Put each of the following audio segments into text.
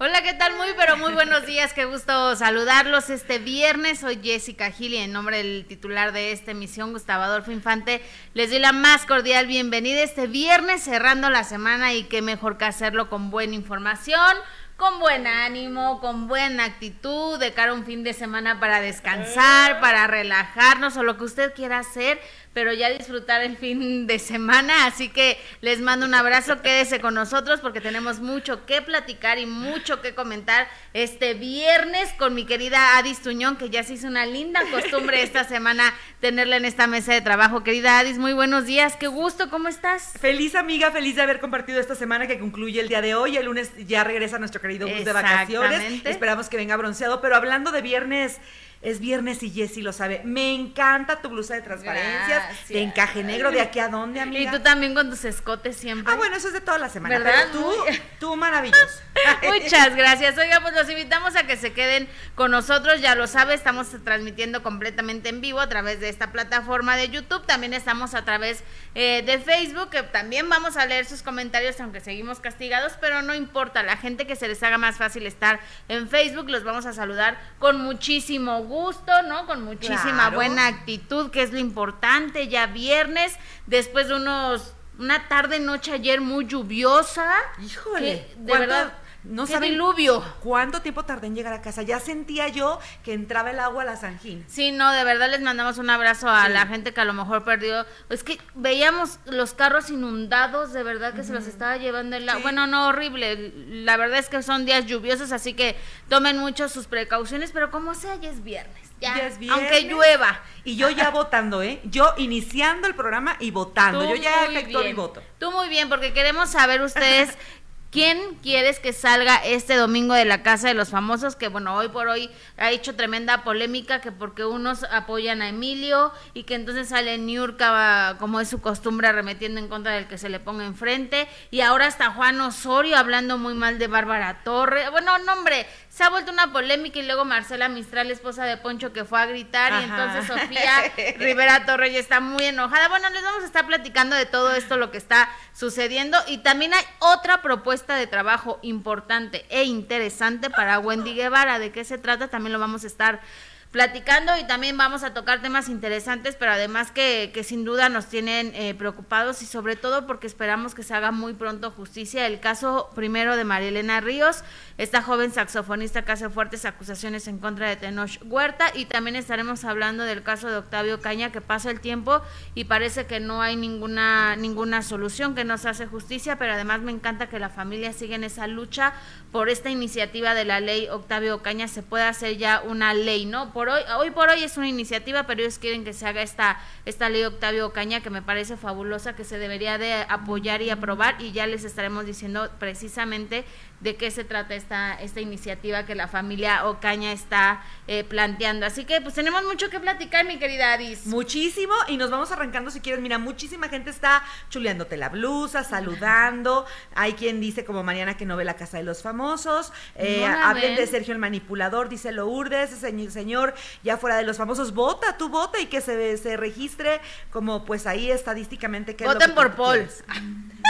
Hola, ¿qué tal? Muy, pero muy buenos días. Qué gusto saludarlos este viernes. Soy Jessica Gil y en nombre del titular de esta emisión, Gustavo Adolfo Infante, les doy la más cordial bienvenida este viernes, cerrando la semana y qué mejor que hacerlo con buena información con buen ánimo, con buena actitud, de cara a un fin de semana para descansar, para relajarnos o lo que usted quiera hacer pero ya disfrutar el fin de semana. Así que les mando un abrazo, quédese con nosotros porque tenemos mucho que platicar y mucho que comentar este viernes con mi querida Adis Tuñón, que ya se hizo una linda costumbre esta semana tenerla en esta mesa de trabajo. Querida Adis, muy buenos días, qué gusto, ¿cómo estás? Feliz amiga, feliz de haber compartido esta semana que concluye el día de hoy. El lunes ya regresa nuestro querido bus de vacaciones. Esperamos que venga bronceado, pero hablando de viernes es viernes y Jessy lo sabe. Me encanta tu blusa de transparencias, de encaje negro. ¿De aquí a dónde, amiga? Y tú también con tus escotes siempre. Ah, bueno, eso es de toda la semana. ¿verdad? tú, tú maravilloso. Muchas gracias. Oiga, pues los invitamos a que se queden con nosotros. Ya lo sabe, estamos transmitiendo completamente en vivo a través de esta plataforma de YouTube. También estamos a través eh, de Facebook, que también vamos a leer sus comentarios, aunque seguimos castigados, pero no importa. La gente que se les haga más fácil estar en Facebook, los vamos a saludar con muchísimo gusto, ¿no? Con muchísima buena actitud, que es lo importante, ya viernes, después de unos una tarde noche ayer muy lluviosa. Híjole, de verdad no sabe diluvio. ¿Cuánto tiempo tardé en llegar a casa? Ya sentía yo que entraba el agua a la Sanjín. Sí, no, de verdad les mandamos un abrazo a la gente que a lo mejor perdió. Es que veíamos los carros inundados, de verdad que se los estaba llevando el agua. Bueno, no, horrible. La verdad es que son días lluviosos, así que tomen mucho sus precauciones, pero como sea, ya es viernes. Ya, es viernes. Aunque llueva. Y yo ya votando, ¿eh? Yo iniciando el programa y votando. yo ya efectué mi voto. Tú muy bien, porque queremos saber ustedes ¿Quién quieres que salga este domingo de la Casa de los Famosos? Que bueno, hoy por hoy ha hecho tremenda polémica, que porque unos apoyan a Emilio y que entonces sale Niurka, como es su costumbre, arremetiendo en contra del que se le ponga enfrente. Y ahora está Juan Osorio hablando muy mal de Bárbara Torre. Bueno, no, hombre, se ha vuelto una polémica y luego Marcela Mistral, esposa de Poncho, que fue a gritar y entonces Sofía Rivera Torre ya está muy enojada. Bueno, les vamos a estar platicando de todo esto, lo que está sucediendo y también hay otra propuesta de trabajo importante e interesante para Wendy Guevara. ¿De qué se trata? También lo vamos a estar platicando y también vamos a tocar temas interesantes, pero además que, sin duda nos tienen eh, preocupados y sobre todo porque esperamos que se haga muy pronto justicia. El caso primero de Marielena Ríos, esta joven saxofonista que hace fuertes acusaciones en contra de Tenoch Huerta y también estaremos hablando del caso de Octavio Caña que pasa el tiempo y parece que no hay ninguna, ninguna solución, que no se hace justicia, pero además me encanta que la familia siga en esa lucha por esta iniciativa de la ley Octavio Caña se pueda hacer ya una ley, ¿no? Por hoy, hoy por hoy es una iniciativa, pero ellos quieren que se haga esta, esta ley Octavio Ocaña, que me parece fabulosa, que se debería de apoyar y aprobar, y ya les estaremos diciendo precisamente de qué se trata esta, esta iniciativa que la familia Ocaña está eh, planteando. Así que pues tenemos mucho que platicar, mi querida Adis. Muchísimo, y nos vamos arrancando si quieres. Mira, muchísima gente está chuleándote la blusa, saludando. Hay quien dice como Mariana que no ve la casa de los famosos. Eh, hablen de Sergio el manipulador, dice Lourdes, ese señor ya fuera de los famosos, vota, tú vota y que se, se registre como pues ahí estadísticamente que Voten por Paul.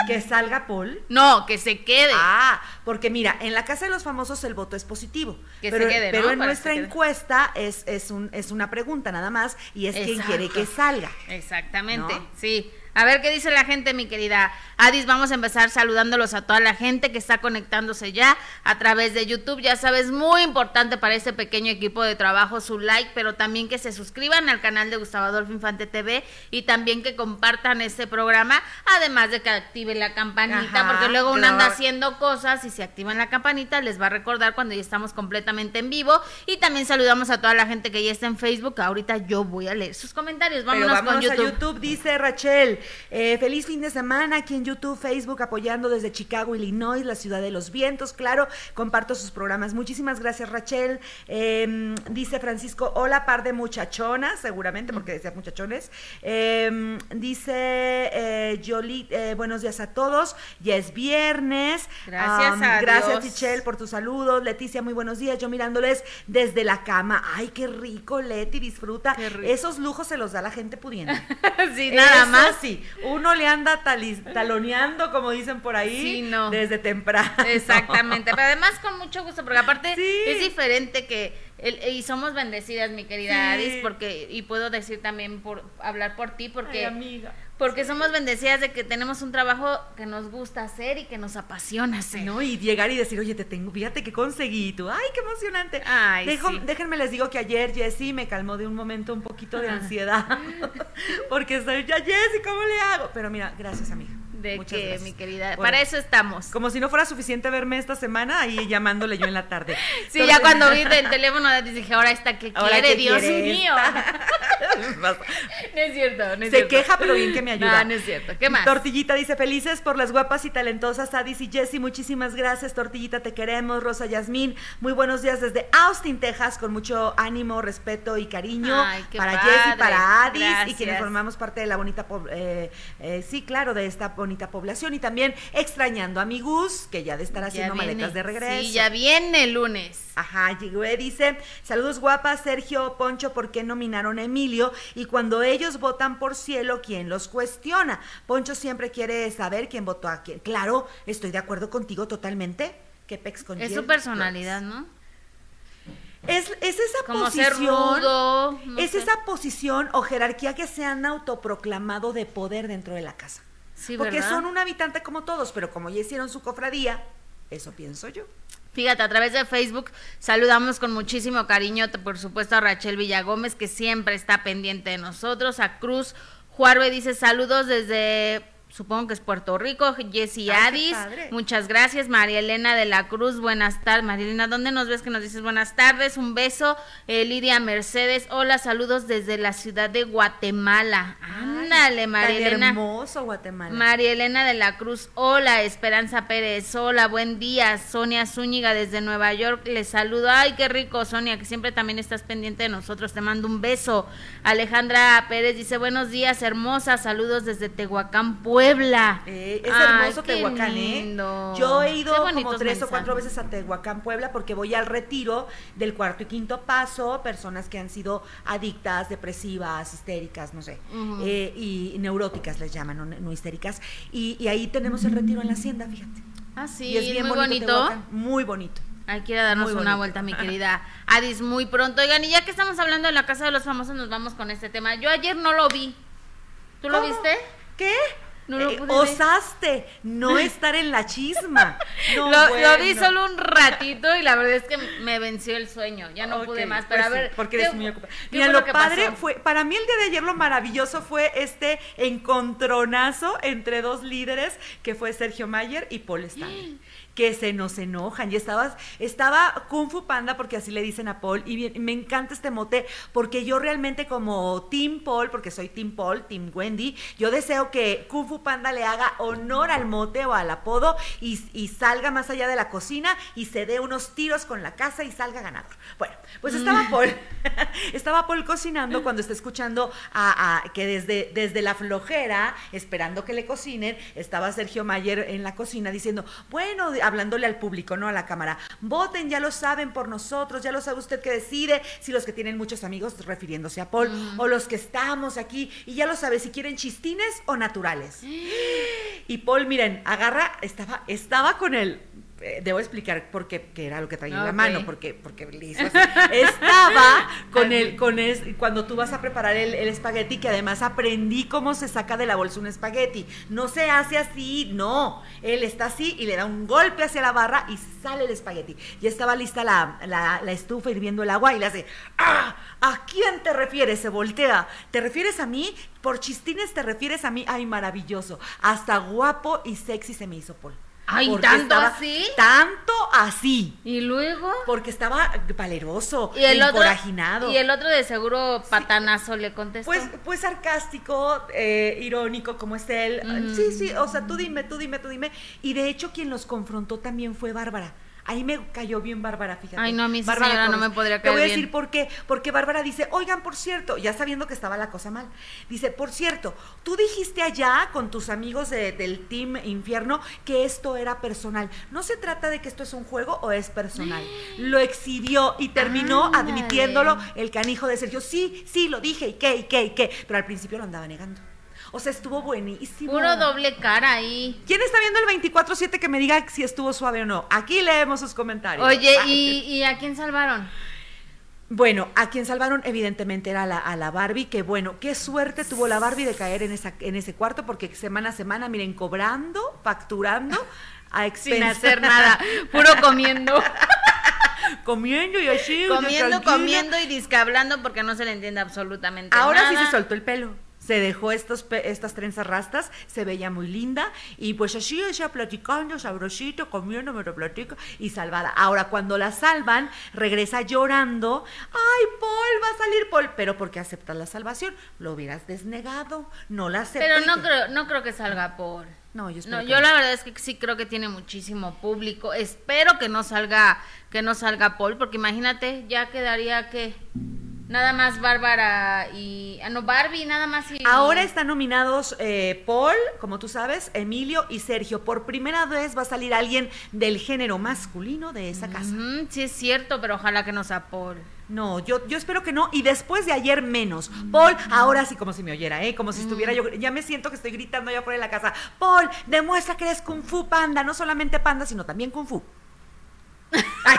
¿Que salga Paul? No, que se quede. Ah, porque mira, en la Casa de los Famosos el voto es positivo. Que pero, se quede, Pero en nuestra encuesta es, es, un, es una pregunta nada más y es quien quiere que salga. Exactamente, sí. A ver qué dice la gente, mi querida Adis. Vamos a empezar saludándolos a toda la gente que está conectándose ya a través de YouTube. Ya sabes, muy importante para este pequeño equipo de trabajo su like, pero también que se suscriban al canal de Gustavo Adolfo Infante TV y también que compartan este programa, además de que activen la campanita, porque luego uno anda haciendo cosas y si activan la campanita les va a recordar cuando ya estamos completamente en vivo. Y también saludamos a toda la gente que ya está en Facebook. Ahorita yo voy a leer sus comentarios. Vámonos, con YouTube. A YouTube, dice Rachel. Eh, feliz fin de semana aquí en YouTube, Facebook, apoyando desde Chicago, Illinois, la ciudad de los vientos. Claro, comparto sus programas. Muchísimas gracias, Rachel. Em, dice Francisco, hola, par de muchachonas, seguramente, porque decía muchachones. Em, dice eh, eh, buenos días a todos. Ya es viernes. Gracias, a Gracias, Michelle, por tus saludos. Leticia, muy buenos días. Yo mirándoles desde la cama. Ay, qué rico, Leti, disfruta. Esos lujos se los da la gente pudiente. sí, nada más. Sí, sí, uno le anda taloneando, como dicen por ahí, desde temprano. Exactamente, pero además con mucho gusto, porque aparte es diferente que, y somos bendecidas, mi querida Adis, porque, y puedo decir también, por hablar por ti, porque... amiga porque somos bendecidas de que tenemos un trabajo que nos gusta hacer y que nos apasiona hacer. No, y llegar y decir, oye, te tengo, fíjate que conseguí tú. Ay, qué emocionante. Ay, Déjenme les digo que ayer Jessy me calmó de un momento un poquito de ansiedad. porque estoy ya, Jessy, ¿cómo le hago? Pero mira, gracias, amiga. De que, mi querida, para eso estamos. Como si no fuera suficiente verme esta semana, ahí llamándole yo en la tarde. sí, ya cuando vi el teléfono dije, ahora esta que quiere, Dios mío. no es cierto, no es Se queja, pero bien que me ayuda. No, no es cierto. ¿Qué más? Tortillita dice, felices por las guapas y talentosas Adis y Jessy, muchísimas gracias. Tortillita, te queremos. Rosa Yasmín, muy buenos días desde Austin, Texas, con mucho ánimo, respeto y cariño para Jessy, para Adis y quienes formamos parte de la bonita, eh, eh, sí, claro, de esta bonita población y también extrañando a mi Gus, que ya de estar haciendo maletas de regreso. Sí, ya viene el lunes. Ajá, llegó, dice, saludos guapas, Sergio, Poncho, ¿por qué nominaron a Emilio? Y cuando ellos votan por cielo, ¿quién los cuestiona? Poncho siempre quiere saber quién votó a quién. Claro, estoy de acuerdo contigo totalmente. Que pex con Es su personalidad, ¿no? Es, esa posición. es esa posición o jerarquía que se han autoproclamado de poder dentro de la casa. Porque son un habitante como todos, pero como ya hicieron su cofradía, eso pienso yo. Fíjate, a través de Facebook saludamos con muchísimo cariño, por supuesto, a Rachel Villagómez, que siempre está pendiente de nosotros, a Cruz Juarbe dice saludos desde supongo que es Puerto Rico, Jessy Adis, muchas gracias, María Elena de la Cruz, buenas tardes, María Elena, ¿dónde nos ves que nos dices buenas tardes? Un beso, eh, Lidia Mercedes, hola, saludos desde la ciudad de Guatemala, ándale, María Elena. hermoso Guatemala. María Elena de la Cruz, hola, Esperanza Pérez, hola, buen día, Sonia Zúñiga desde Nueva York, les saludo, ay, qué rico, Sonia, que siempre también estás pendiente de nosotros, te mando un beso, Alejandra Pérez dice, buenos días, hermosa, saludos desde Tehuacán, Puebla, Puebla. Eh, es hermoso Tehuacán, ¿eh? Yo he ido como tres o cuatro veces a Tehuacán, Puebla, porque voy al retiro del cuarto y quinto paso, personas que han sido adictas, depresivas, histéricas, no sé, eh, y neuróticas les llaman, no, histéricas. Y, ahí tenemos el retiro en la hacienda, fíjate. Ah, sí, y es bien muy bonito. muy bonito. Hay que darnos una vuelta, mi querida Adis, muy pronto. Oigan, y ya que estamos hablando de la Casa de los Famosos, nos vamos con este tema. Yo ayer no lo vi. ¿Tú lo viste? ¿Qué? No lo eh, osaste no estar en la chisma. lo, lo, vi solo un ratito y la verdad es que me venció el sueño. Ya no pude más. Pero pues a ver. porque eres muy ocupada. Mira, lo, padre fue. Para mí el día de ayer lo maravilloso fue este encontronazo entre dos líderes que fue Sergio Mayer y Paul Stanley que se nos enojan. Y estabas, estaba Kung Fu Panda, porque así le dicen a Paul, y me encanta este mote, porque yo realmente como Team Paul, porque soy Team Paul, Team Wendy, yo deseo que Kung Fu Panda le haga honor al mote o al apodo y, salga más allá de la cocina y se dé unos tiros con la casa y salga ganador. Bueno, pues estaba mm. Paul, estaba Paul cocinando cuando está escuchando a, que desde, desde la flojera, esperando que le cocinen, estaba Sergio Mayer en la cocina diciendo, bueno, hablándole al público, no a la cámara. Voten, ya lo saben por nosotros, ya lo sabe usted que decide, si los que tienen muchos amigos refiriéndose a Paul, o los que estamos aquí, y ya lo sabe si quieren chistines o naturales. y Paul, miren, agarra, estaba, estaba con él debo explicar por qué, era lo que traía en la mano, porque, porque Estaba con el, con el, cuando tú vas a preparar el, espagueti, que además aprendí cómo se saca de la bolsa un espagueti. No se hace así, no. Él está así y le da un golpe hacia la barra y sale el espagueti. Ya estaba lista la, la, la estufa hirviendo el agua y le hace, ¡ah! ¿A quién te refieres? Se voltea. ¿Te refieres a mí? Por chistines te refieres a mí. Ay, maravilloso. Hasta guapo y sexy se me hizo Paul. Ay, tanto así. Tanto así. Y luego. Porque estaba valeroso, y el encorajinado. y el otro de seguro patanazo le contestó. Pues, pues sarcástico, eh, irónico, como es él. Sí, sí, o sea, tú dime, tú dime, tú dime. Y de hecho, quien los confrontó también fue Bárbara. Ahí me cayó bien Bárbara, fíjate. Ay, no, a mí Bárbara no me podría caer Te voy a decir por qué. Porque Bárbara dice, oigan, por cierto, ya sabiendo que estaba la cosa mal, dice, por cierto, tú dijiste allá con tus amigos del Team Infierno que esto era personal. No se trata de que esto es un juego o es personal. Lo exhibió y terminó admitiéndolo el canijo de Sergio. Sí, sí, lo dije, y qué, y qué, y qué. Pero al principio lo andaba negando. O sea, estuvo buenísimo. Puro doble cara ahí. ¿Quién está viendo el 24-7 que me diga si estuvo suave o no? Aquí leemos sus comentarios. Oye, Ay. ¿y, ¿y a quién salvaron? Bueno, a quien salvaron evidentemente era la, a la Barbie, que bueno, qué suerte tuvo la Barbie de caer en, esa, en ese cuarto, porque semana a semana, miren, cobrando, facturando, a expensas. Sin hacer nada, puro comiendo. comiendo y así. comiendo, comiendo y discablando porque no se le entiende absolutamente Ahora nada. sí se soltó el pelo. Se dejó estos, estas trenzas rastas, se veía muy linda y pues así ella platicando, sabrosito, comiendo, me lo platica y salvada. Ahora cuando la salvan, regresa llorando, ay Paul, va a salir Paul, pero porque aceptas la salvación, lo hubieras desnegado, no la acepté. Pero no creo, no creo que salga Paul. No, yo espero No, yo no. la verdad es que sí creo que tiene muchísimo público. Espero que no salga, que no salga Paul, porque imagínate, ya quedaría que nada más Bárbara y ah no Barbie nada más y Ahora están nominados eh, Paul, como tú sabes, Emilio y Sergio. Por primera vez va a salir alguien del género masculino de esa casa. Sí es cierto, pero ojalá que no sea Paul. No, yo, yo espero que no. Y después de ayer menos. Paul, ahora sí como si me oyera, ¿eh? Como si estuviera yo. Ya me siento que estoy gritando allá fuera de la casa. Paul, demuestra que eres Kung Fu Panda. No solamente panda, sino también Kung Fu. Ay,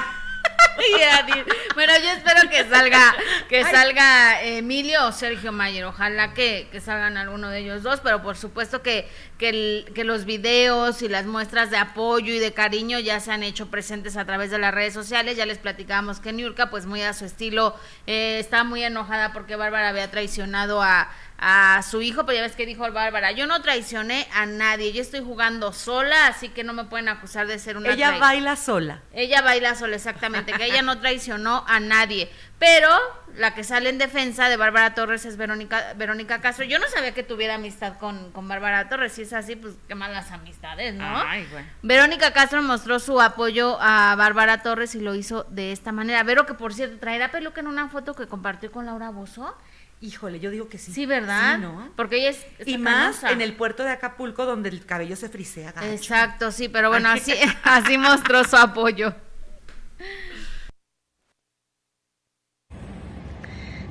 Bueno, yo espero que salga, que salga Emilio o Sergio Mayer. Ojalá que, que salgan alguno de ellos dos, pero por supuesto que, que, el- que los videos y las muestras de apoyo y de cariño ya se han hecho presentes a través de las redes sociales. Ya les platicábamos que Niurka, pues muy a su estilo, eh, está muy enojada porque Bárbara había traicionado a, a su hijo, pero ya ves que dijo Bárbara, yo no traicioné a nadie, yo estoy jugando sola, así que no me pueden acusar de ser una ella baila sola. ella baila sola, exactamente, que ella no traicionó a nadie. Pero la que sale en defensa de Bárbara Torres es Verónica, Verónica Castro. Yo no sabía que tuviera amistad con, con Bárbara Torres. Si es así, pues qué malas amistades, ¿no? Ay, bueno. Verónica Castro mostró su apoyo a Bárbara Torres y lo hizo de esta manera. Vero, que por cierto, traerá peluca en una foto que compartió con Laura Bozo. Híjole, yo digo que sí. Sí, ¿verdad? Sí, ¿no? Porque ella es. Y más en el puerto de Acapulco, donde el cabello se frisea. gacho. Exacto, sí, pero bueno, así, así mostró su apoyo.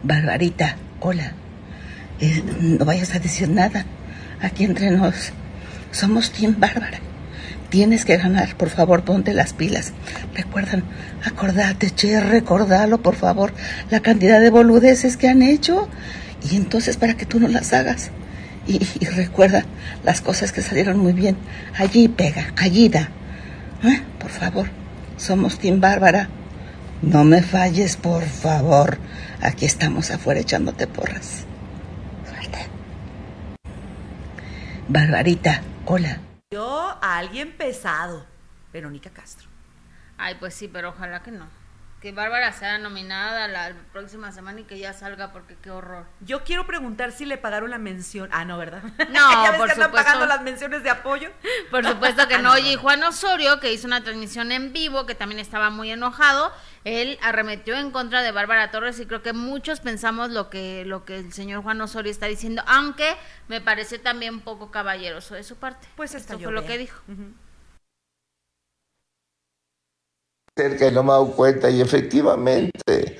Barbarita, hola. Eh, no vayas a decir nada. Aquí entre nos somos Team Bárbara. Tienes que ganar, por favor, ponte las pilas. Recuerdan, acordate, che, recordalo, por favor, la cantidad de boludeces que han hecho. Y entonces para que tú no las hagas. Y, y recuerda las cosas que salieron muy bien. Allí pega, allí da. ¿Eh? Por favor, somos Team Bárbara. No me falles, por favor. Aquí estamos afuera echándote porras. Suerte. Barbarita, hola. Yo a alguien pesado. Verónica Castro. Ay, pues sí, pero ojalá que no. Que Bárbara sea nominada la próxima semana y que ya salga porque qué horror. Yo quiero preguntar si le pagaron la mención. Ah, no, ¿verdad? No, ¿Ya ves por que supuesto. pagando las menciones de apoyo? Por supuesto que no. Oye, y Juan Osorio, que hizo una transmisión en vivo, que también estaba muy enojado, él arremetió en contra de Bárbara Torres y creo que muchos pensamos lo que, lo que el señor Juan Osorio está diciendo, aunque me parece también poco caballeroso de su parte. Pues hasta Esto fue lo que dijo. Ujú. cerca y no me he dado cuenta y efectivamente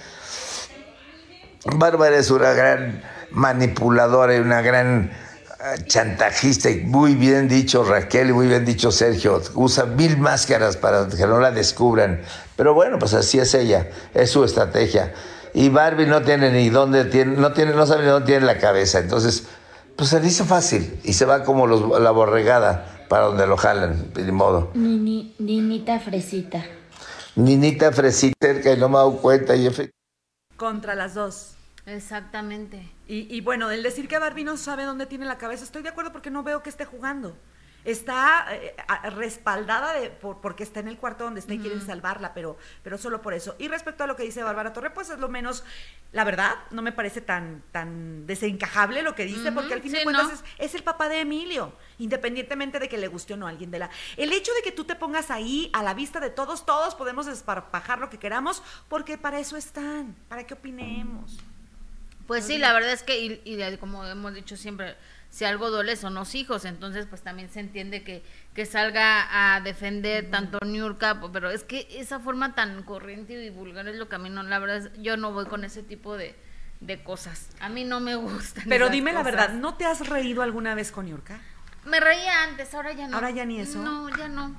Bárbara es una gran manipuladora y una gran eh, chantajista y muy bien dicho Raquel y muy bien dicho Sergio usa mil máscaras para que no la descubran pero bueno pues así es ella es su estrategia y Barbie no tiene ni dónde tiene no tiene no sabe ni dónde tiene la cabeza entonces pues se le hizo fácil y se va como los- la borregada para donde lo jalan de modo Nini, Ninita Fresita. Ninita Fresita cerca y no me he dado cuenta y Contra las dos. Exactamente. Y, y bueno, el decir que Barbie no sabe dónde tiene la cabeza, estoy de acuerdo porque no veo que esté jugando. Está eh, respaldada de, por- porque está en el cuarto donde está y quieren salvarla, pero, pero solo por eso. Y respecto a lo que dice Bárbara Torre, pues es lo menos, la verdad, no me parece tan, tan desencajable lo que dice, porque al fin de sí, cuentas ¿no? es, es el papá de Emilio, independientemente de que le guste o no a alguien de la... El hecho de que tú te pongas ahí a la vista de todos, todos podemos desparpajar lo que queramos, porque para eso están, para que opinemos. Pues sí, la verdad es que, y, y como hemos dicho siempre, si algo duele son los hijos, entonces pues también se entiende que, que salga a defender tanto Niurka, pero es que esa forma tan corriente y vulgar es lo que a mí no, la verdad es, yo no voy con ese tipo de, de cosas. A mí no me gustan. Pero dime la verdad, ¿no te has reído alguna vez con Yurka? Me reía antes, ahora ya no. ¿Ahora ya ni eso? No, ya no.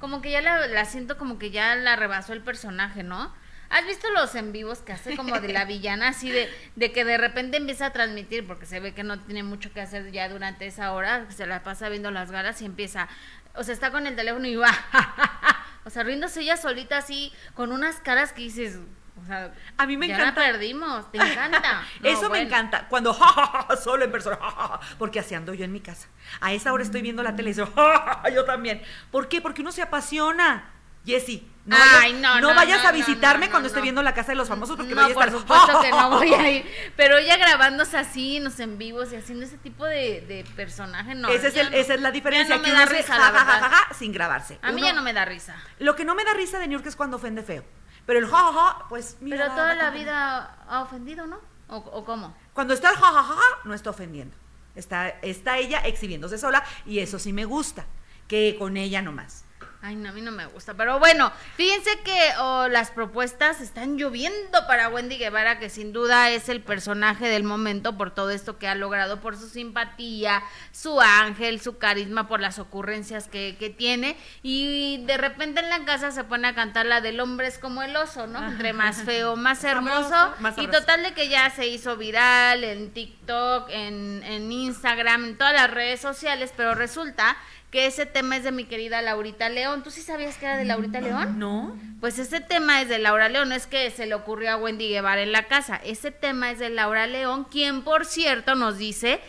Como que ya la, la siento como que ya la rebasó el personaje, ¿no? ¿Has visto los en vivos que hace como de la villana, así de, de que de repente empieza a transmitir, porque se ve que no tiene mucho que hacer ya durante esa hora, se la pasa viendo las galas y empieza, o sea, está con el teléfono y va, o sea, riéndose ella solita así, con unas caras que dices, o sea, A mí me ya encanta. la perdimos, te encanta. No, Eso me encanta. Cuando ja, ja, ja, solo en persona, ja, ja, ja, porque así ando yo en mi casa. A esa hora estoy viendo la tele y digo, ja, ja, ja, yo también. ¿Por qué? Porque uno se apasiona. Jessy, no, Ay, vayas, no, no no, vayas no, a visitarme cuando esté viendo la casa de los famosos porque no, voy a por estar, supuesto que no voy a ir. Pero ella grabándose así, en los en vivos y haciendo ese tipo de, de personaje, no. Esa es, el- esa es la diferencia. Que me uno da risa, ja, la ja, ja, verdad. ja, ja, sin grabarse. A mí Uno- ya no me da risa. Lo que no me da risa de New York es cuando ofende feo. Pero el ja, ja, ja, pues mira. Pero toda la vida ha ofendido, ¿no? ¿O, o cómo? Cuando está el ja, ja, ja, ja, no está ofendiendo. Está, está ella exhibiéndose sola y eso sí me gusta. Que con ella nomás. Ay, no, a mí no me gusta. Pero bueno, fíjense que oh, las propuestas están lloviendo para Wendy Guevara, que sin duda es el personaje del momento por todo esto que ha logrado, por su simpatía, su ángel, su carisma, por las ocurrencias que, que tiene. Y de repente en la casa se pone a cantar la del hombre es como el oso, ¿no? Entre más feo, más hermoso. Y total de que ya se hizo viral en TikTok, en, en Instagram, en todas las redes sociales, pero resulta que ese tema es de mi querida Laurita León. ¿Tú sí sabías que era de Laurita León? ¿No? Pues ese tema es de Laura León, no es que se le ocurrió a Wendy Guevara en la casa, ese tema es de Laura León, quien por cierto nos dice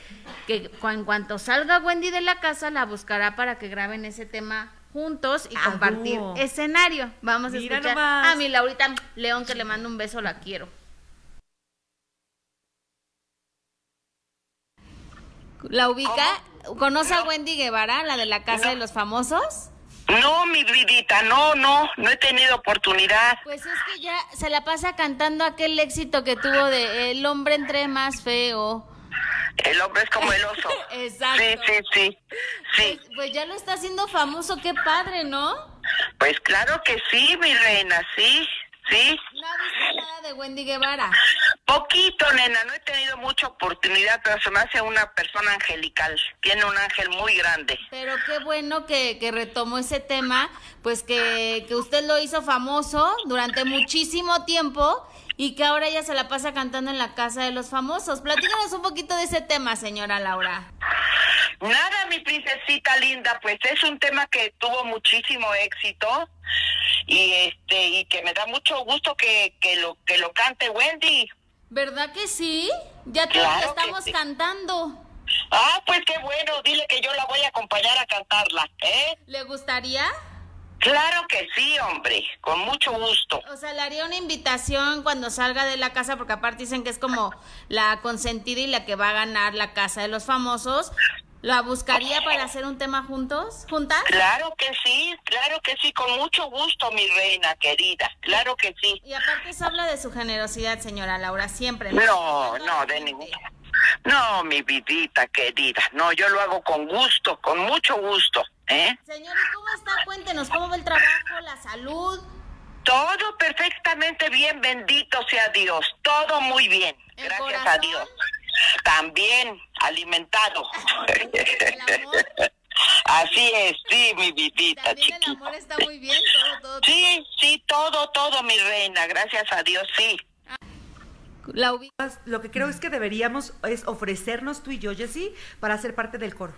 que en cuanto salga Wendy de la casa la buscará para que graben ese tema juntos y A compartir escenario. Vamos a escuchar nomás. a mi Laurita León que le mando un beso, la quiero. ¿La ubica? ¿Conoce a Wendy Guevara, la de la casa de los famosos? No, mi vidita, no, no, no he tenido oportunidad. Pues es que ya se la pasa cantando aquel éxito que tuvo de El hombre entre más feo. El hombre es como el oso. Exacto. Sí, sí, sí. Sí, Pues, pues ya lo está haciendo famoso, qué padre, ¿no? pues claro que sí, mi reina, sí, sí. No ha visto nada de Wendy Guevara. Poquito, nena, no he tenido mucha oportunidad, pero se me hace una persona angelical. Tiene un ángel muy grande. Pero qué bueno que, que retomó ese tema, pues que, que usted lo hizo famoso durante muchísimo tiempo y que ahora ella se la pasa cantando en la casa de los famosos. Platícanos un poquito de ese tema, señora Laura. Nada, mi princesita linda, pues es un tema que tuvo muchísimo éxito y este y que me da mucho gusto que, que lo que lo cante Wendy. ¿Verdad que sí? Ya Claro que estamos sí. cantando. Ah, pues qué bueno, dile que yo la voy a acompañar a cantarla, ¿eh? ¿Le gustaría? Claro que sí, hombre, con mucho gusto. O sea, le haría una invitación cuando salga de la casa, porque aparte dicen que es como la consentida y la que va a ganar la casa de los famosos. ¿La buscaría para hacer un tema juntos? ¿Juntas? Claro que sí, claro que sí, con mucho gusto, mi reina querida, claro que sí. Y aparte eso habla de su generosidad, señora Laura, siempre. No, no, de ninguna. No, mi vidita querida, no, yo lo hago con gusto, con mucho gusto, ¿eh? Señor, ¿y cómo está? Cuéntenos, ¿cómo va el trabajo, la salud? Todo perfectamente bien, bendito sea Dios, todo muy bien, ¿El gracias a? Dios. También alimentado. ¿El amor? Así es, sí, mi vidita También el chiquita. amor está muy bien, todo, todo. Sí, sí, todo, todo, mi reina, gracias a Dios, sí. La Lo que creo es que deberíamos es ofrecernos tú y yo, Jessy, para ser parte del coro.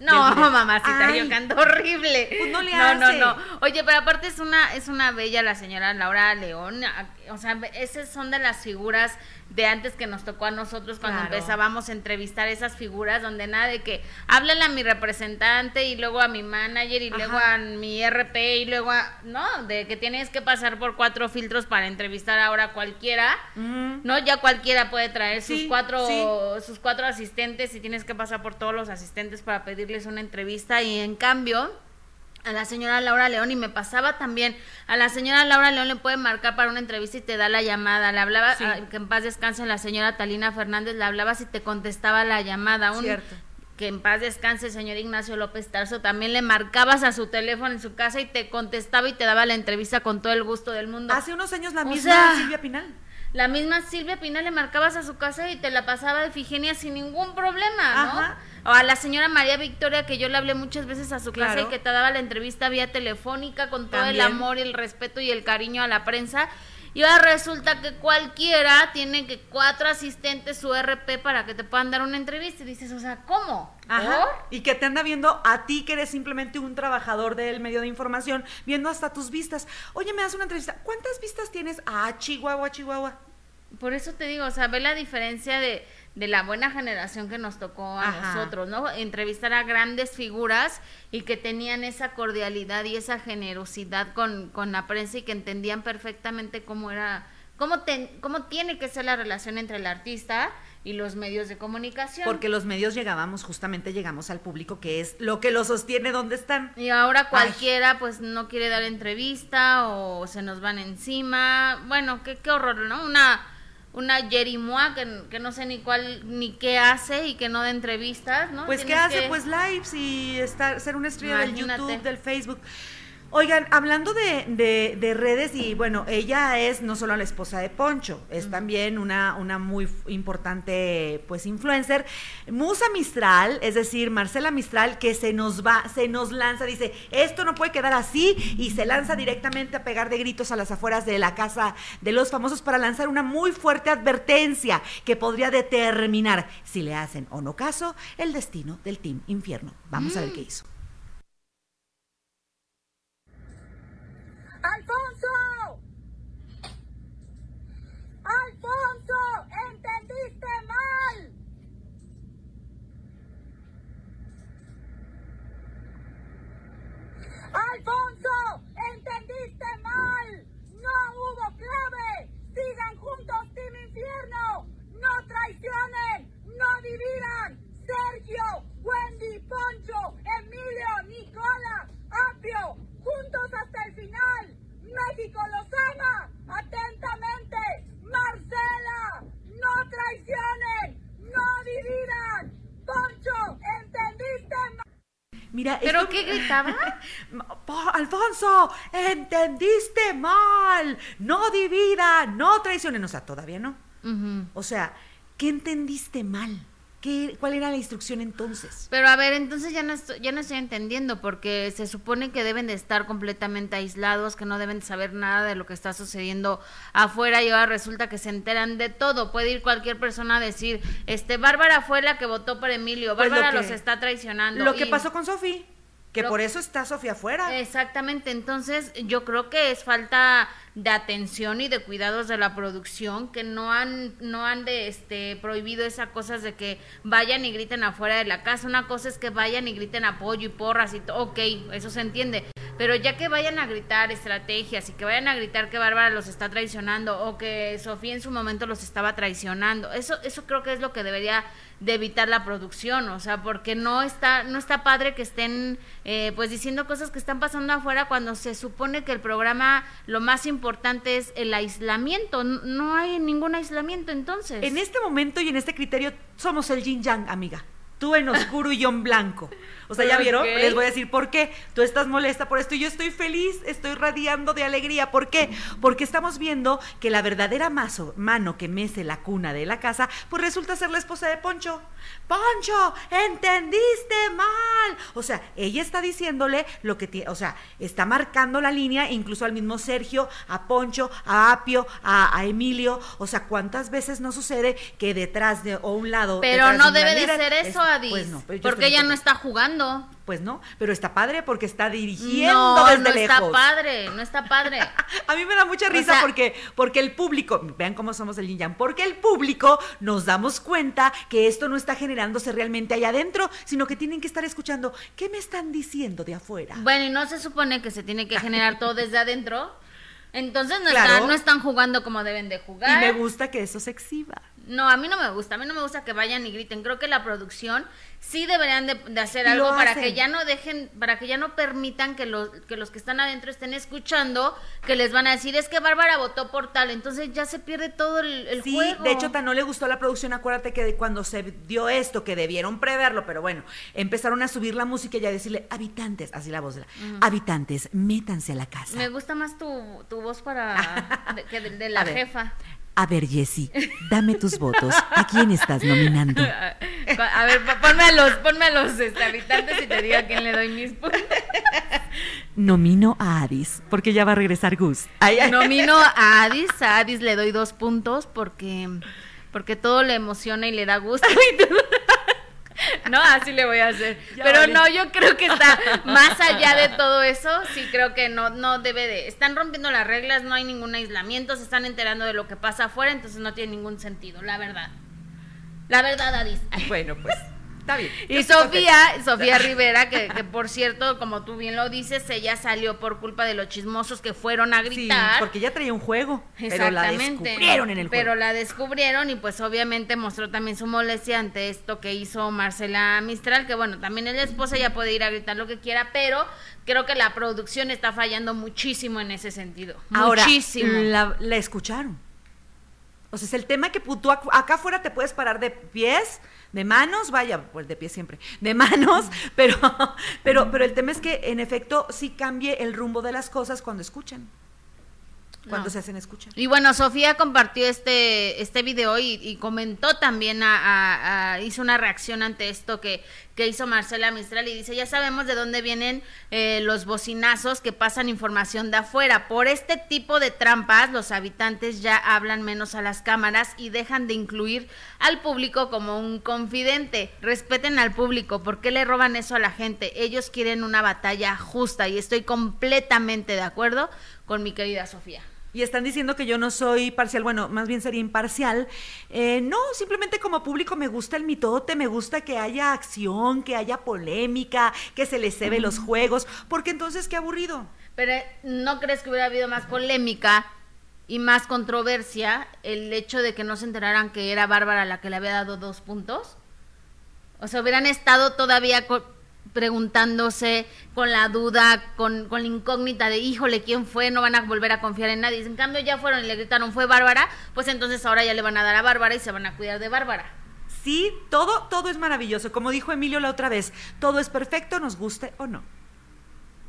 No, mamacita, Ay. yo canto horrible. Pues no le no, no, hace. no. Oye, pero aparte es una, es una bella la señora Laura León. O sea, esas son de las figuras de antes que nos tocó a nosotros cuando Claro. empezábamos a entrevistar esas figuras donde nada de que háblale a mi representante y luego a mi manager y Ajá. luego a mi RP y luego a... No, de que tienes que pasar por cuatro filtros para entrevistar ahora a cualquiera. No, ya cualquiera puede traer sus cuatro sí. sus cuatro asistentes y tienes que pasar por todos los asistentes para pedirles una entrevista y en cambio a la señora Laura León y me pasaba también a la señora Laura León le puede marcar para una entrevista y te da la llamada le hablaba Sí. que en paz descanse la señora Talina Fernández le hablaba si te contestaba la llamada un Cierto. que en paz descanse el señor Ignacio López Tarso también le marcabas a su teléfono en su casa y te contestaba y te daba la entrevista con todo el gusto del mundo Hace unos años la O misma sea, Silvia Pinal. la misma Silvia Pinal le marcabas a su casa y te la pasaba de Figenia sin ningún problema, ¿no? Ajá. O a la señora María Victoria, que yo le hablé muchas veces a su Claro. y que te daba la entrevista vía telefónica con todo el amor, el respeto y el cariño a la prensa. Y ahora resulta que cualquiera tiene que cuatro asistentes su RP para que te puedan dar una entrevista. Y dices, o sea, ¿cómo? Ajá. Y que te anda viendo a ti, que eres simplemente un trabajador del medio de información, viendo hasta tus vistas. Oye, me das una entrevista. ¿Cuántas vistas tienes a Chihuahua, Chihuahua? Por eso te digo, o sea, ve la diferencia de, de la buena generación que nos tocó a Ajá. nosotros, ¿no? Entrevistar a grandes figuras y que tenían esa cordialidad y esa generosidad con, con la prensa y que entendían perfectamente cómo era, cómo, ten- cómo tiene que ser la relación entre el artista y los medios de comunicación. Porque los medios llegábamos, justamente llegamos al público, que es lo que lo sostiene donde están. Y ahora cualquiera pues no quiere dar entrevista o se nos van encima. Bueno, qué, qué horror, ¿no? Una una Jerimoa que, que no sé ni cuál ni qué hace y que no da entrevistas, ¿no? Pues, ¿qué hace? que- Pues lives y estar, ser una estrella del Imagínate. YouTube, del Facebook. Oigan, hablando de, de- de redes, y bueno, ella es no solo la esposa de Poncho, es también una, una muy importante pues influencer. Musa Mistral, es decir, Marcela Mistral, que se nos va, se nos lanza, dice, esto no puede quedar así, y se lanza directamente a pegar de gritos a las afueras de la casa de los famosos para lanzar una muy fuerte advertencia que podría determinar si le hacen o no caso el destino del Team Infierno. Vamos a ver qué hizo. ¡Alfonso! ¡Alfonso! ¡Entendiste mal! ¡Alfonso! ¡Entendiste mal! ¡No hubo clave! ¡Sigan juntos, Team Infierno! ¡No traicionen! ¡No dividan! Sergio, Wendy, Poncho, Emilio, Nicola, Apio, juntos hasta el final. México los ama. Atentamente, Marcela. No traicionen. No dividan. Poncho, ¿entendiste? Mira, ¿Pero esto- qué gritaba? Alfonso, entendiste mal. No divida, no traicionen. O sea, todavía no. O sea, ¿qué entendiste mal? ¿Qué, ¿Cuál era la instrucción entonces? Pero a ver, entonces ya no, estoy, ya no estoy entendiendo, porque se supone que deben de estar completamente aislados, que no deben de saber nada de lo que está sucediendo afuera y ahora resulta que se enteran de todo. Puede ir cualquier persona a decir, este, Bárbara fue la que votó por Emilio, Pues lo Bárbara que- los está traicionando. Lo que pasó con Sofi, que por eso está Sofía afuera. Exactamente, entonces yo creo que es falta de atención y de cuidados de la producción que no han no han de este prohibido esas cosas de que vayan y griten afuera de la casa. Una cosa es que vayan y griten apoyo y porras y todo, ok, eso se entiende. Pero ya que vayan a gritar estrategias y que vayan a gritar que Bárbara los está traicionando o que Sofía en su momento los estaba traicionando, eso eso creo que es lo que debería de evitar la producción, o sea, porque no está no está padre que estén eh, pues diciendo cosas que están pasando afuera cuando se supone que el programa lo más importante es el aislamiento, no hay ningún aislamiento entonces. En este momento y en este criterio somos el yin yang, amiga. Tú en oscuro y yo en blanco. O sea, ¿ya vieron? Les voy a decir por qué. Tú estás molesta por esto y yo estoy feliz, estoy radiando de alegría. ¿Por qué? Porque estamos viendo que la verdadera mazo- mano que mece la cuna de la casa, pues resulta ser la esposa de Poncho. Poncho, entendiste mal. O sea, ella está diciéndole lo que tiene, o sea, está marcando la línea, incluso al mismo Sergio, a Poncho, a Apio, a, a Emilio. O sea, ¿cuántas veces no sucede que detrás de o un lado pero no debe de ser es- eso, Adis, Pues no, yo porque ella no está jugando. Pues no, pero está padre porque está dirigiendo No, desde no está lejos. padre, no está padre. A mí me da mucha O risa sea- porque, porque el público, vean cómo somos el yin yang, porque el público nos damos cuenta que esto no está generándose realmente allá adentro, sino que tienen que estar escuchando, ¿qué me están diciendo de afuera? Bueno, y no se supone que se tiene que generar todo desde adentro. Entonces no, Claro. están, no están jugando como deben de Y jugar. me gusta que eso se exhiba. No, a mí no me gusta, a mí no me gusta que vayan y griten. Creo que la producción sí deberían de, de hacer algo para que ya no dejen, para que ya no permitan que los, que los que están adentro estén escuchando, que les van a decir, es que Bárbara votó por tal, entonces ya se pierde todo el, el Sí, juego. de hecho, tan no le gustó la producción. Acuérdate que cuando se dio esto, que debieron preverlo, pero bueno, empezaron a subir la música y a decirle, habitantes, así la voz de la, habitantes, métanse a la casa. Me gusta más tu, tu voz para de, que de, de la A ver. A ver, Jessy, dame tus votos. ¿A quién estás nominando? A ver, po- ponme a los, ponme a los este, habitantes y te digo a quién le doy mis puntos. Nomino a Adis, porque ya va a regresar Gus. Ay, ay. Nomino a Adis, a Adis le doy dos puntos porque, porque todo le emociona y le da gusto. y tú- No, así le voy a hacer. Ya Pero vale. no, yo creo que está más allá de todo eso. Sí, creo que no, no debe de. Están rompiendo las reglas, no hay ningún aislamiento, se están enterando de lo que pasa afuera, entonces no tiene ningún sentido, la verdad. La verdad, Adis. Bueno, pues, está bien. Y Sofía, Sofía Rivera, que, que por cierto, como tú bien lo dices, ella salió por culpa de los chismosos que fueron a contenta. Sí, gritar. porque ya traía un juego. Pero la descubrieron en el juego. Pero la descubrieron y pues obviamente mostró también su molestia ante esto que hizo Marcela Mistral, que bueno, también es la esposa, ella puede ir a gritar lo que quiera, pero creo que la producción está fallando muchísimo en ese sentido. Ahora, muchísimo. La, la escucharon. O sea, es el tema que tú ac- acá afuera te puedes parar de pies, de manos, vaya, pues de pies siempre, de manos, pero, pero, pero el tema es que en efecto sí cambie el rumbo de las cosas cuando escuchan. Cuando No. se hacen escuchar. Y bueno, Sofía compartió este, este video y, y comentó también, a, a- a- hizo una reacción ante esto que, que hizo Marcela Mistral y dice, ya sabemos de dónde vienen eh, los bocinazos que pasan información de afuera. Por este tipo de trampas, los habitantes ya hablan menos a las cámaras y dejan de incluir al público como un confidente. Respeten al público, ¿por qué le roban eso a la gente? Ellos quieren una batalla justa y estoy completamente de acuerdo con mi querida Sofía. Y están diciendo que yo no soy parcial, bueno, más bien sería imparcial. Eh, no, simplemente como público me gusta el mitote, me gusta que haya acción, que haya polémica, que se les cebe los juegos, porque entonces qué aburrido. Pero ¿no crees que hubiera habido más polémica y más controversia el hecho de que no se enteraran que era Bárbara la que le había dado dos puntos? O sea, hubieran estado todavía preguntándose con la duda, con, con la incógnita de, híjole, ¿quién fue? No van a volver a confiar en nadie. En cambio, ya fueron y le gritaron, fue Bárbara, pues entonces ahora ya le van a dar a Bárbara y se van a cuidar de Bárbara. Sí, todo, todo es maravilloso. Como dijo Emilio la otra vez, todo es perfecto, nos guste o no.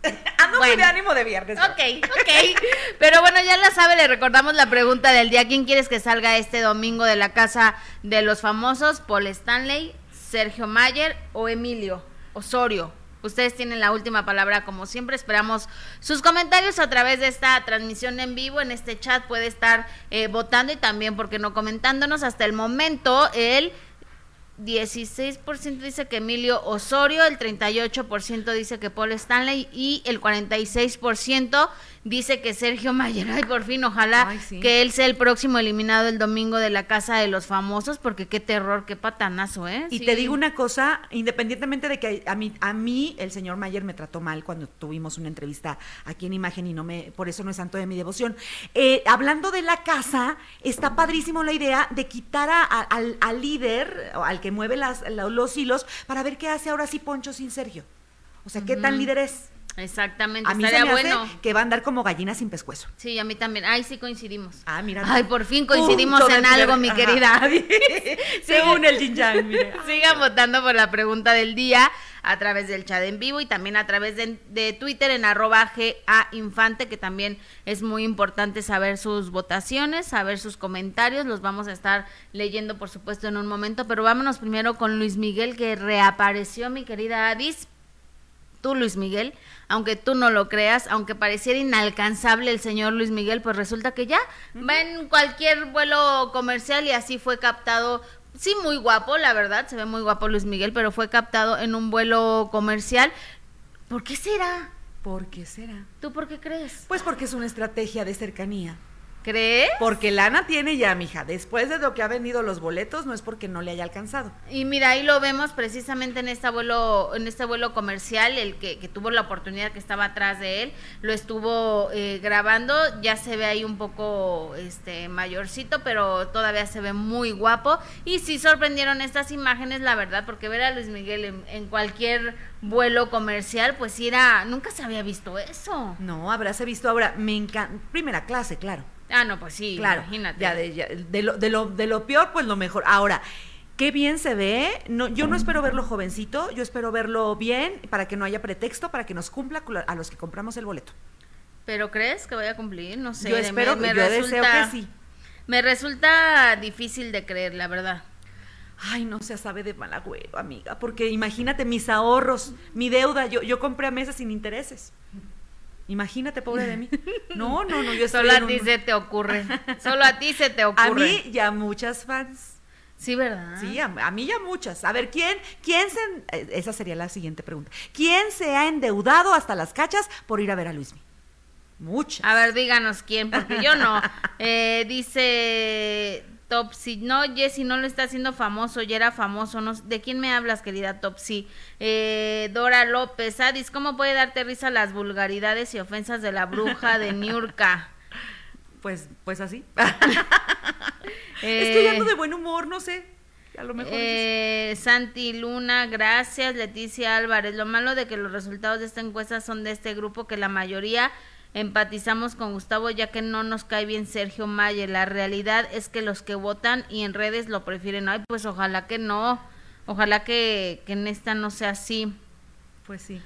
Ando muy Bueno. de ánimo de viernes. Ok, ok. Pero bueno, ya la sabe, le recordamos la pregunta del día. ¿Quién quieres que salga este domingo de la casa de los famosos? Paul Stanley, Sergio Mayer o Emilio Osorio. Ustedes tienen la última palabra, como siempre. Esperamos sus comentarios a través de esta transmisión en vivo. En este chat puede estar eh, votando y también, porque no comentándonos. Hasta el momento, el 16% dice que Emilio Osorio, el 38% dice que Paul Stanley y el 46% dice que Sergio Mayer. Ay, por fin, ojalá Ay, sí. que él sea el próximo eliminado el domingo de la Casa de los Famosos, porque qué terror, qué patanazo, ¿eh? Y Sí. te digo una cosa, independientemente de que a mí, a mí el señor Mayer me trató mal cuando tuvimos una entrevista aquí en Imagen y no me, por eso no es santo de mi devoción. Eh, hablando de la casa, está padrísimo la idea de quitar a- a- al, al líder, al que mueve las, la- los hilos, para ver qué hace ahora sí Poncho sin Sergio. O sea, qué tan líder es. Exactamente, A mí se me bueno. hace que va a andar como gallina sin pescuezo. Sí, a mí también. Ay, sí coincidimos. Ah, mira. Ay, por fin coincidimos Punto en algo, mi Ajá. querida. Abby. Se Sigue- une el yin yang, mire. Sigan votando por la pregunta del día a través del chat en vivo y también a través de, de Twitter en arroba GA Infante, que también es muy importante saber sus votaciones, saber sus comentarios. Los vamos a estar leyendo, por supuesto, en un momento. Pero vámonos primero con Luis Miguel, que reapareció, mi querida Adis tú, Luis Miguel, aunque tú no lo creas, aunque pareciera inalcanzable el señor Luis Miguel, pues resulta que ya va en cualquier vuelo comercial y así fue captado. Sí, muy guapo, la verdad, se ve muy guapo Luis Miguel, pero fue captado en un vuelo comercial. ¿Por qué será? ¿Por qué será? ¿Tú por qué crees? Pues porque es una estrategia de cercanía. ¿Crees? Porque lana tiene ya, mija. Después de lo que ha vendido los boletos, no es porque no le haya alcanzado. Y mira, ahí lo vemos precisamente en este vuelo, en este vuelo comercial, el que, que tuvo la oportunidad que estaba atrás de él, lo estuvo eh, grabando, ya se ve ahí un poco este mayorcito, pero todavía se ve muy guapo. Y sí sorprendieron estas imágenes, la verdad, porque ver a Luis Miguel en, en cualquier vuelo comercial, pues era, nunca se había visto eso. No, habráse visto ahora. Me encanta. Primera clase, claro. Ah, no, pues sí, claro. imagínate. Ya de, ya de lo, de, lo, de lo peor, pues lo mejor. Ahora. Qué bien se ve. No, yo no espero verlo jovencito, yo espero verlo bien para que no haya pretexto, para que nos cumpla a los que compramos el boleto. ¿Pero crees que vaya a cumplir? No sé. yo espero, me yo deseo resulta- que sí. Me resulta difícil de creer, la verdad. Ay, no se sabe de mal agüero, amiga, porque imagínate mis ahorros, mi deuda, yo, yo compré a meses sin intereses. Imagínate, pobre de mí. No, no, no, yo Solo a ti se te ocurre. Solo a ti se te A ocurre. mí ya muchas fans. Sí, ¿verdad? Sí, a, a mí ya muchas. A ver, ¿quién, quién se... eh, Esa sería la siguiente pregunta. ¿Quién se ha endeudado hasta las cachas por ir a ver a Luismi? Muchas. A ver, díganos quién, porque yo no. Eh, dice Topsy, no, Jessy no lo está haciendo famoso, ya era famoso. No, ¿De quién me hablas, querida Topsy? Eh, Dora López, Adis, ¿cómo puede darte risa las vulgaridades y ofensas de la bruja de Niurka? Pues, pues así. Eh, es que yo ando de buen humor, no sé. A lo mejor. Eh, Santi Luna, gracias. Leticia Álvarez. Lo malo de que los resultados de esta encuesta son de este grupo que la mayoría empatizamos con Gustavo ya que no nos cae bien Sergio Mayer. La realidad es que los que votan y en redes lo prefieren. Ay, pues ojalá que no. Ojalá que, que en esta no sea así. Pues sí.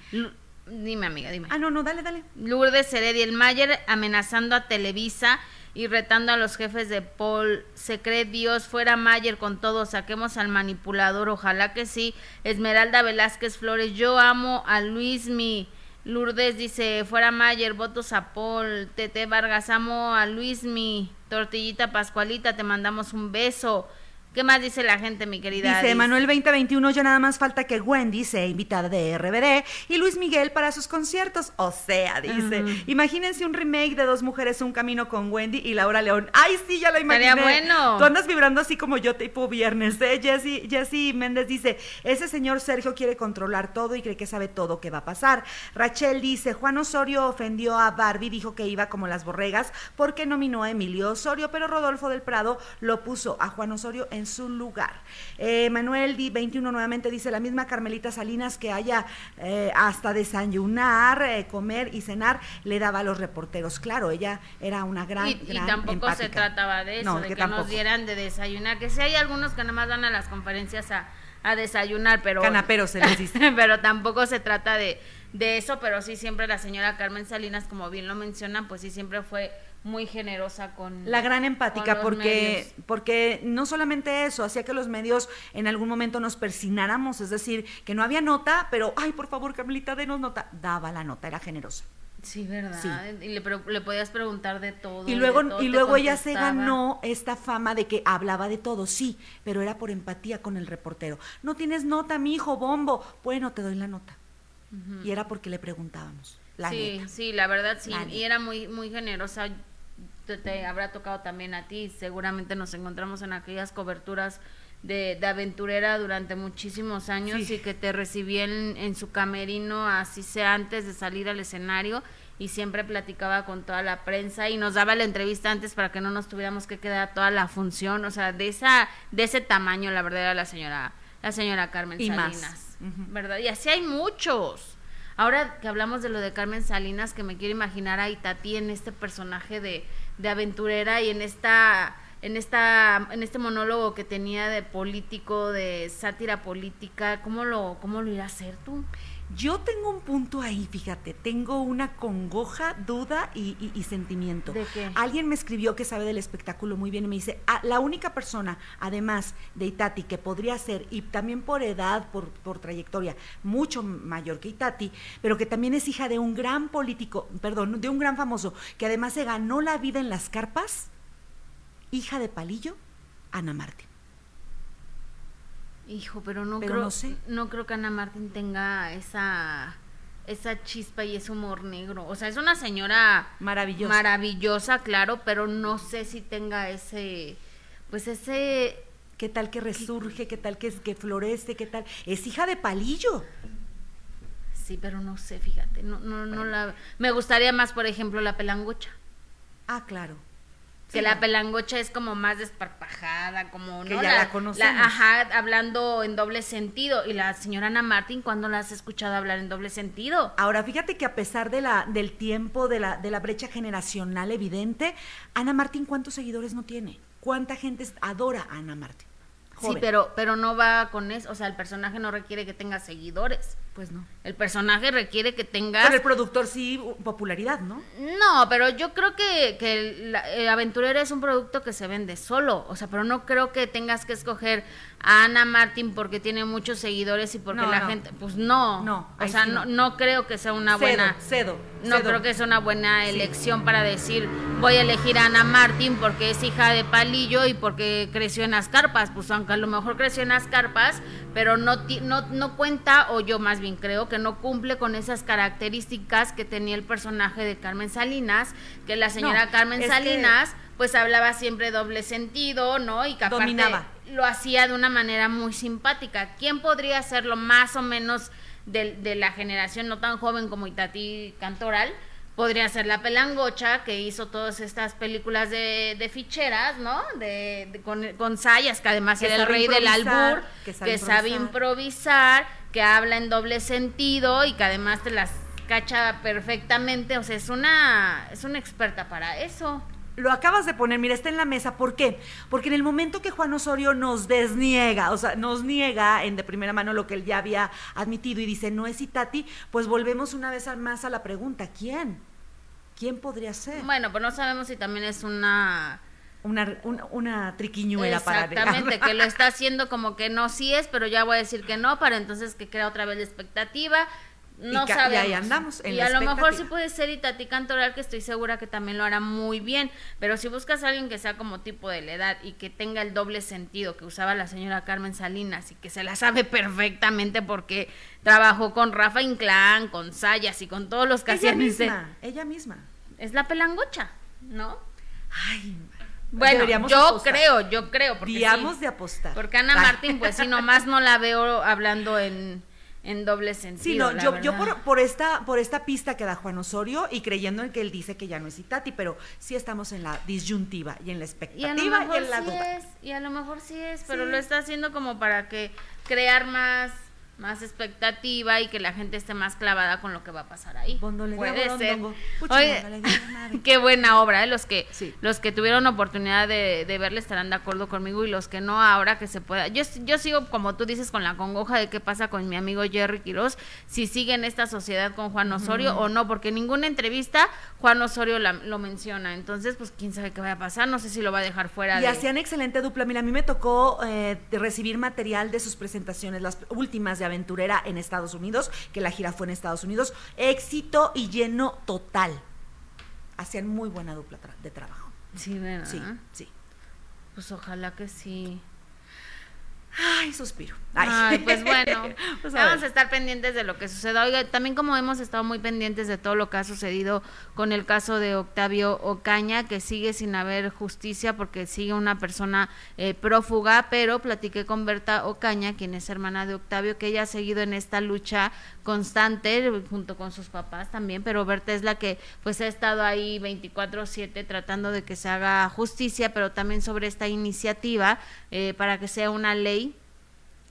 Dime, amiga, dime. Ah, no, no, dale, dale. Lourdes Heredia, el Mayer amenazando a Televisa y retando a los jefes de Paul. Se cree Dios, fuera Mayer con todo, saquemos al manipulador, ojalá que sí. Esmeralda Velázquez Flores, yo amo a Luismi. Lourdes dice, fuera Mayer, votos a Paul. Tete Vargas, amo a Luismi. Tortillita Pascualita, te mandamos un beso. ¿Qué más dice la gente, mi querida? Dice Adis? Manuel 2021, ya nada más falta que Wendy sea invitada de RBD y Luis Miguel para sus conciertos. O sea, dice, imagínense un remake de Dos Mujeres, Un Camino con Wendy y Laura León. ¡Ay, sí, ya la imaginé! Estaría bueno. Tú andas vibrando así como yo tipo viernes, ¿eh? Jessy, Jessy Méndez dice, ese señor Sergio quiere controlar todo y cree que sabe todo que va a pasar. Rachel dice, Juan Osorio ofendió a Barbie, dijo que iba como las borregas porque nominó a Emilio Osorio, pero Rodolfo del Prado lo puso a Juan Osorio en su lugar. Eh, Manuel Di 21 nuevamente dice la misma Carmelita Salinas que haya eh, hasta desayunar, eh, comer y cenar le daba a los reporteros. Claro, ella era una gran, y, y tampoco se trataba de eso, No, de que nos dieran de desayunar. Que sí hay algunos que nada más van a las conferencias a, a desayunar, pero... Canaperos se les dice. pero tampoco se trata de, de eso, pero sí siempre la señora Carmen Salinas, como bien lo mencionan, pues sí siempre fue muy generosa con... La gran empática, porque, medios. porque no solamente eso, hacía que los medios en algún momento nos persináramos, es decir, que no había nota, pero, ay, por favor, Carmelita, denos nota. Daba la nota, era generosa. Sí, ¿verdad? Sí. Y le, le podías preguntar de todo. Y luego, todo y luego ella se ganó esta fama de que hablaba de todo, sí, pero era por empatía con el reportero. No tienes nota, mi hijo, bombo. Bueno, te doy la nota. Y era porque le preguntábamos. La sí, neta. sí, la verdad sí, La y era muy muy generosa. Te, te habrá tocado también a ti, seguramente nos encontramos en aquellas coberturas de, de aventurera durante muchísimos años Sí. y que te recibí en, en su camerino, así sea antes de salir al escenario y siempre platicaba con toda la prensa y nos daba la entrevista antes para que no nos tuviéramos que quedar toda la función, o sea, de esa de ese tamaño la verdad era la señora la señora Carmen Y. Salinas. ¿verdad? Y así hay muchos. Ahora que hablamos de lo de Carmen Salinas, que me quiero imaginar a Itati en este personaje de, de aventurera y en esta, en esta, en este monólogo que tenía de político, de sátira política, ¿cómo lo, cómo lo irá a hacer tú? Yo tengo un punto ahí, fíjate, tengo una congoja, duda y, y- y sentimiento. ¿De qué? Alguien me escribió que sabe del espectáculo muy bien y me dice, "Ah, la única persona, además de Itati, que podría ser, y también por edad, por, por trayectoria, mucho mayor que Itati, pero que también es hija de un gran político, perdón, de un gran famoso, que además se ganó la vida en las carpas, hija de Palillo, Ana Martín. Hijo, pero no Pero creo, no sé. no creo que Ana Martín tenga esa, esa chispa y ese humor negro. O sea, es una señora Maravillosa. maravillosa, claro, pero no sé si tenga ese, pues ese ¿Qué tal que resurge? ¿Qué tal que, que florece? ¿Qué tal? Es hija de Palillo. Sí, pero no sé, fíjate, no, no, no la... Me gustaría más, por ejemplo, la pelangocha. Ah, claro. Que Sí, la pelangocha es como más desparpajada, como... Que ¿no? ya la conocemos. ajá, hablando en doble sentido. Y la señora Ana Martín, ¿cuándo la has escuchado hablar en doble sentido? Ahora, fíjate que a pesar de la, del tiempo, de la, de la brecha generacional evidente, Ana Martín, ¿cuántos seguidores no tiene? ¿Cuánta gente adora a Ana Martín? Sí, pero, pero no va con eso. O sea, el personaje no requiere que tenga seguidores. Pues no. El personaje requiere que tengas... Pero el productor sí, popularidad, ¿no? No, pero yo creo que, que la, eh, Aventurera es un producto que se vende solo, o sea, pero no creo que tengas que escoger a Ana Martín porque tiene muchos seguidores y porque No, la no. gente, pues no, No, o sea, sí no, no. creo que sea una Cedo, buena, cedo, no cedo. creo que sea una buena elección para decir voy a elegir a Ana Martín porque es hija de Palillo y porque creció en Ascarpas, pues aunque a lo mejor creció en Ascarpas, pero no, no, no cuenta, o yo más bien creo que no cumple con esas características que tenía el personaje de Carmen Salinas, que la señora No, Carmen Salinas pues hablaba siempre doble sentido, ¿no? Y que aparte Dominaba. lo hacía de una manera muy simpática. ¿Quién podría hacerlo más o menos de, de la generación no tan joven como Itati Cantoral? Podría ser la pelangocha que hizo todas estas películas de, de ficheras, ¿no? De, de- con, con Sayas, que además Que era el sabe rey del improvisar, albur, que que sabe sabe, improvisar, que habla en doble sentido y que además te las cacha perfectamente. O sea, es una, es una experta para eso. Lo acabas de poner, mira, está en la mesa. ¿Por qué? Porque en el momento que Juan Osorio nos desniega, o sea, nos niega en de primera mano lo que él ya había admitido y dice, no es Itati, pues volvemos una vez más a la pregunta, ¿quién? ¿Quién podría ser? Bueno, pues no sabemos si también es una... Una, una, una triquiñuela para Exactamente, que lo está haciendo como que no sí es, pero ya voy a decir que no, para entonces que crea otra vez la expectativa. No Y y sabemos. ahí andamos, en y la a lo mejor sí puede ser Itati Cantoral, que estoy segura que también lo hará muy bien, pero si buscas a alguien que sea como tipo de la edad y que tenga el doble sentido que usaba la señora Carmen Salinas y que se la sabe perfectamente porque trabajó con Rafa Inclán, con Sayas y con todos los que ella hacían ese- misma, ella misma. Es la pelangocha, ¿no? Ay, Bueno, yo apostar. creo, yo creo. Porque sí. de apostar. Porque Ana Ay. Martín, pues sí, nomás no la veo hablando en, en doble sentido. Sí, no, yo, yo por, por esta, por esta pista que da Juan Osorio y creyendo en que él dice que ya no es Itati, pero sí estamos en la disyuntiva y en la Y a expectativa lo y, mejor en la sí duda. es, y a lo mejor sí es, pero Sí. lo está haciendo como para que crear más más expectativa y que la gente esté más clavada con lo que va a pasar ahí. Bondole Puede ser. Oye, bondole qué buena obra, ¿eh? los que Sí. los que tuvieron oportunidad de, de verla estarán de acuerdo conmigo y los que no ahora que se pueda. Yo yo sigo como tú dices con la congoja de qué pasa con mi amigo Jerry Quiroz, si sigue en esta sociedad con Juan Osorio o no, porque en ninguna entrevista Juan Osorio la- lo menciona. Entonces, pues quién sabe qué va a pasar, no sé si lo va a dejar fuera Y de hacían excelente dupla. Mira, a mí me tocó eh, recibir material de sus presentaciones, las últimas de Aventurera en Estados Unidos, que la gira fue en Estados Unidos. Éxito y lleno total. Hacían muy buena dupla tra- de trabajo. Sí, ¿verdad? Sí, sí. Pues ojalá que sí. Ay, suspiro. Ay, Ay, pues bueno, Pues a vamos a estar pendientes de lo que suceda. Oiga, también como hemos estado muy pendientes de todo lo que ha sucedido con el caso de Octavio Ocaña, que sigue sin haber justicia porque sigue una persona eh, prófuga, pero platiqué con Berta Ocaña, quien es hermana de Octavio, que ella ha seguido en esta lucha constante junto con sus papás también, pero Berta es la que pues ha estado ahí 24/7 tratando de que se haga justicia, pero también sobre esta iniciativa eh, para que sea una ley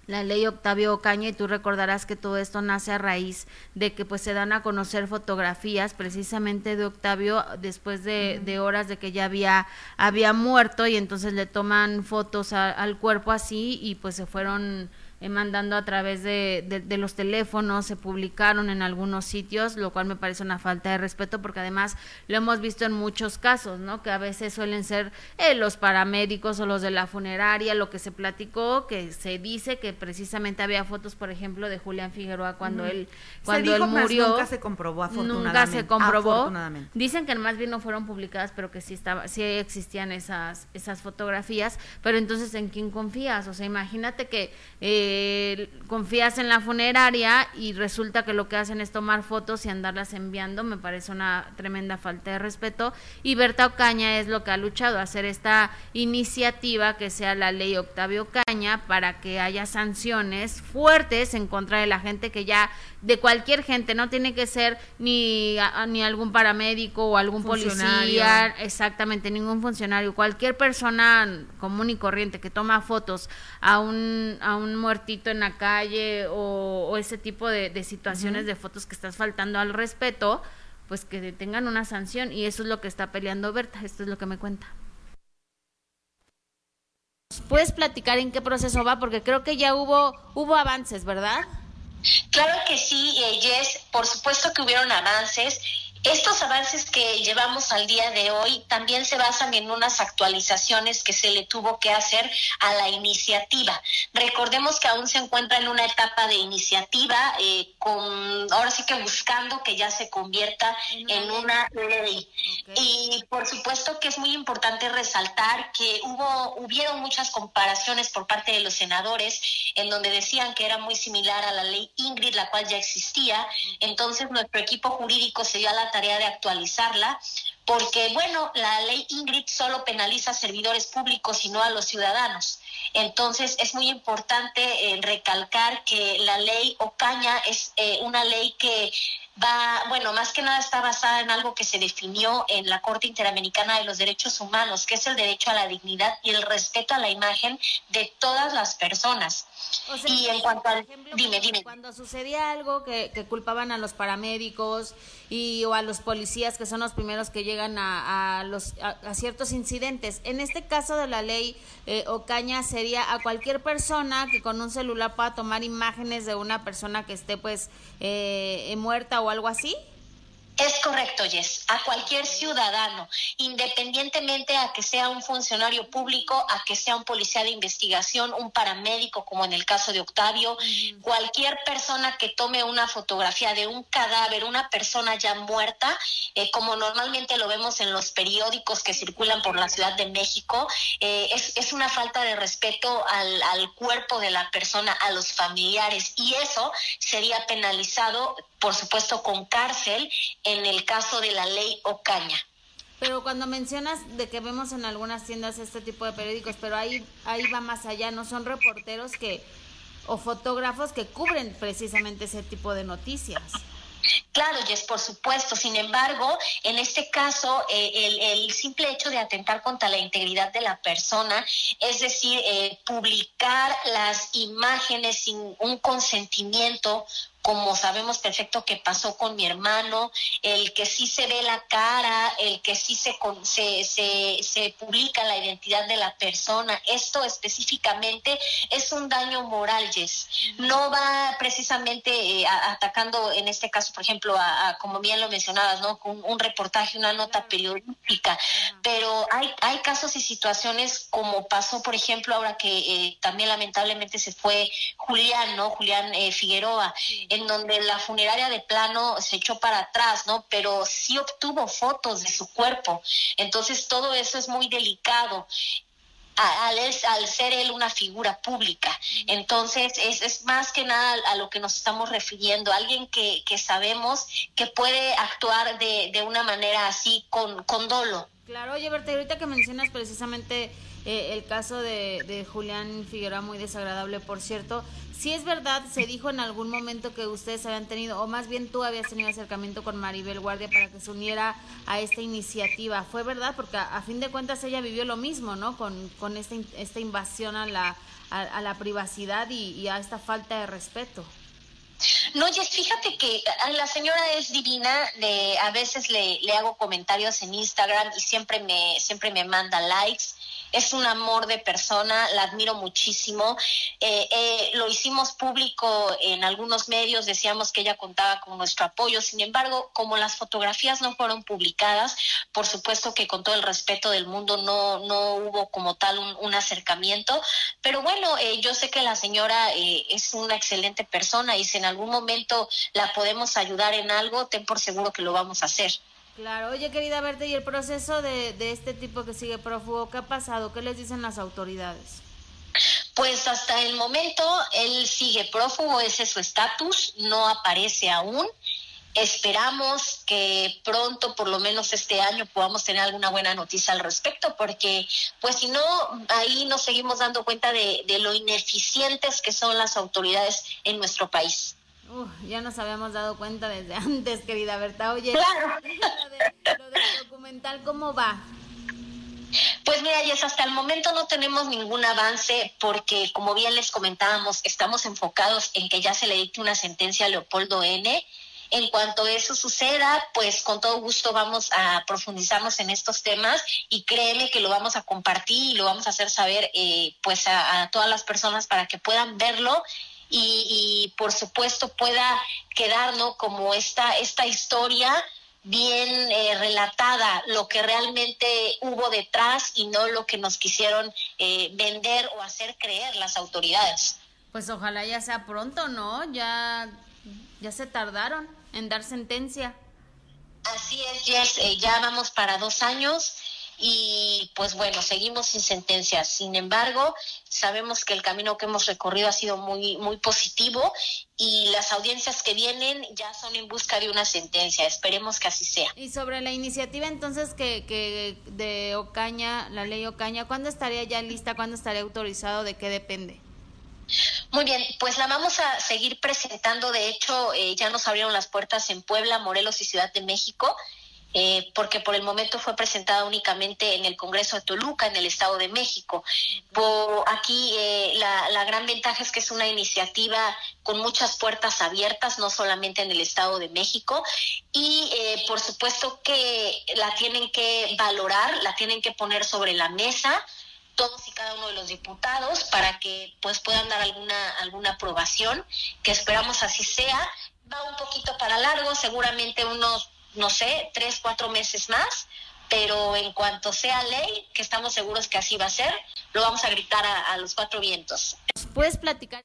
la ley Octavio Ocaña y tú recordarás que todo esto nace a raíz de que pues se dan a conocer fotografías precisamente de Octavio después de, de horas de que ya había había muerto y entonces le toman fotos a- al cuerpo así y pues se fueron eh, mandando a través de, de- de los teléfonos, se publicaron en algunos sitios, lo cual me parece una falta de respeto porque además lo hemos visto en muchos casos, ¿no? Que a veces suelen ser eh, los paramédicos o los de la funeraria, lo que se platicó, que se dice que precisamente había fotos, por ejemplo, de Julián Figueroa cuando él cuando se dijo, él murió. nunca se comprobó afortunadamente. Nunca se comprobó. Afortunadamente. Dicen que más bien no fueron publicadas, pero que sí estaba, sí existían esas, esas fotografías. Pero entonces, ¿en quién confías? O sea, imagínate que eh, confías en la funeraria y resulta que lo que hacen es tomar fotos y andarlas enviando. Me parece una tremenda falta de respeto. Y Berta Ocaña es lo que ha luchado, hacer esta iniciativa que sea la ley Octavio Ocaña para que haya sanciones fuertes en contra de la gente que ya, de cualquier gente, no tiene que ser ni, a- ni algún paramédico o algún policía, exactamente, ningún funcionario, cualquier persona común y corriente que toma fotos a un, a un muertito en la calle o, o ese tipo de, de situaciones de fotos que estás faltando al respeto, pues que tengan una sanción y eso es lo que está peleando Berta, esto es lo que me cuenta. ¿Puedes platicar en qué proceso va? Porque creo que ya hubo, hubo avances, ¿verdad? Claro que sí, eh, Jess, por supuesto que hubieron avances estos avances que llevamos al día de hoy también se basan en unas actualizaciones que se le tuvo que hacer a la iniciativa. Recordemos que aún se encuentra en una etapa de iniciativa, eh, con ahora sí que buscando que ya se convierta en una ley. Y por supuesto que es muy importante resaltar que hubo hubieron muchas comparaciones por parte de los senadores en donde decían que era muy similar a la ley Ingrid, la cual ya existía. Entonces nuestro equipo jurídico se dio a la tarea de actualizarla, porque, bueno, la ley Ingrid solo penaliza a servidores públicos y no a los ciudadanos. Entonces, es muy importante eh, recalcar que la ley Ocaña es eh, una ley que va, bueno, más que nada está basada en algo que se definió en la Corte Interamericana de los Derechos Humanos, que es el derecho a la dignidad y el respeto a la imagen de todas las personas. y en cuanto al... dime, dime. Cuando sucedía algo que, culpaban a los paramédicos y o a los policías, que son los primeros que llegan a, los, a, ciertos incidentes, en este caso de la ley eh, Ocaña sería a cualquier persona que con un celular pueda tomar imágenes de una persona que esté pues eh, muerta o algo así? Es correcto, Jess. A cualquier ciudadano, independientemente a que sea un funcionario público, a que sea un policía de investigación, un paramédico, como en el caso de Octavio, cualquier persona que tome una fotografía de un cadáver, una persona ya muerta, eh, como normalmente lo vemos en los periódicos que circulan por la Ciudad de México, eh, es, es, una falta de respeto al, al cuerpo de la persona, a los familiares, y eso sería penalizado, por supuesto, con cárcel en el caso de la ley Ocaña. Pero cuando mencionas de que vemos en algunas tiendas este tipo de periódicos, pero ahí, ahí va más allá, ¿no? Son reporteros que o fotógrafos que cubren precisamente ese tipo de noticias. Claro, Jess, por supuesto. Sin embargo, en este caso, eh, el, el, simple hecho de atentar contra la integridad de la persona, es decir, eh, publicar las imágenes sin un consentimiento como sabemos perfecto que pasó con mi hermano, el que sí se ve la cara, el que sí se, se, se, publica la identidad de la persona. Esto específicamente es un daño moral, Jess. No va precisamente eh, atacando, en este caso, por ejemplo, a, como bien lo mencionabas, ¿no? Un, un reportaje, una nota periodística, pero hay, hay casos y situaciones como pasó, por ejemplo, ahora que eh, también lamentablemente se fue Julián, ¿no? Julián eh, Figueroa en donde la funeraria de plano se echó para atrás, ¿no? Pero sí obtuvo fotos de su cuerpo. Entonces todo eso es muy delicado. Al, al, ser él una figura pública. Entonces, es, es más que nada a, lo que nos estamos refiriendo, alguien que, que sabemos que puede actuar de, de una manera así con, con dolo. Claro, oye, Berta, ahorita que mencionas precisamente eh, el caso de, Julián Figueroa, muy desagradable, por cierto, si es verdad, se dijo en algún momento que ustedes habían tenido, o más bien tú habías tenido acercamiento con Maribel Guardia para que se uniera a esta iniciativa. ¿Fue verdad? Porque a, fin de cuentas ella vivió lo mismo, ¿no? Con, con esta, esta invasión a la, a, la privacidad y, a esta falta de respeto. No, Jess, fíjate que la señora es divina, de, a veces le, le hago comentarios en Instagram y siempre me, siempre me manda likes es un amor de persona, la admiro muchísimo. Eh, eh, lo hicimos público en algunos medios, decíamos que ella contaba con nuestro apoyo, sin embargo, como las fotografías no fueron publicadas, por supuesto que con todo el respeto del mundo no, no hubo como tal un, acercamiento, pero bueno, eh, yo sé que la señora es una excelente persona y si en algún momento la podemos ayudar en algo, ten por seguro que lo vamos a hacer. Claro, oye querida Verte, ¿y el proceso de, de este tipo que sigue prófugo, qué ha pasado? ¿Qué les dicen las autoridades? Pues hasta el momento él sigue prófugo, ese es su estatus, no aparece aún. Esperamos que pronto, por lo menos este año, podamos tener alguna buena noticia al respecto, porque pues si no, ahí nos seguimos dando cuenta de, de lo ineficientes que son las autoridades en nuestro país ya nos habíamos dado cuenta desde antes, querida Berta. Oye, claro. lo, del documental, ¿cómo va? Pues mira, Jess, hasta el momento no tenemos ningún avance porque, como bien les comentábamos, estamos enfocados en que ya se le dicte una sentencia a Leopoldo N. En cuanto eso suceda, pues con todo gusto vamos a profundizarnos en estos temas y créeme que lo vamos a compartir y lo vamos a hacer saber eh, pues a, a todas las personas para que puedan verlo y, y por supuesto pueda quedar ¿no? como esta, esta historia bien eh, relatada lo que realmente hubo detrás y no lo que nos quisieron eh, vender o hacer creer las autoridades. Pues ojalá ya sea pronto, ¿no? Ya, ya se tardaron en dar sentencia. Así es, Jess, eh, ya vamos para dos años y pues bueno, seguimos sin sentencia. Sin embargo, sabemos que el camino que hemos recorrido ha sido muy, muy positivo y las audiencias que vienen ya son en busca de una sentencia. Esperemos que así sea. Y sobre la iniciativa entonces que, que de Ocaña, la ley Ocaña, ¿cuándo estaría ya lista? ¿Cuándo estaría autorizado? ¿De qué depende? Muy bien, pues la vamos a seguir presentando. De hecho, eh, ya nos abrieron las puertas en Puebla, Morelos y Ciudad de México. Eh, porque por el momento fue presentada únicamente en el Congreso de Toluca, en el Estado de México. Por aquí eh, la, gran ventaja es que es una iniciativa con muchas puertas abiertas, no solamente en el Estado de México, y eh, por supuesto que la tienen que valorar, la tienen que poner sobre la mesa todos y cada uno de los diputados para que pues puedan dar alguna alguna aprobación que esperamos así sea va un poquito para largo seguramente unos no sé, tres, cuatro meses más, pero en cuanto sea ley, que estamos seguros que así va a ser, lo vamos a gritar a, a los cuatro vientos. ¿Puedes platicar?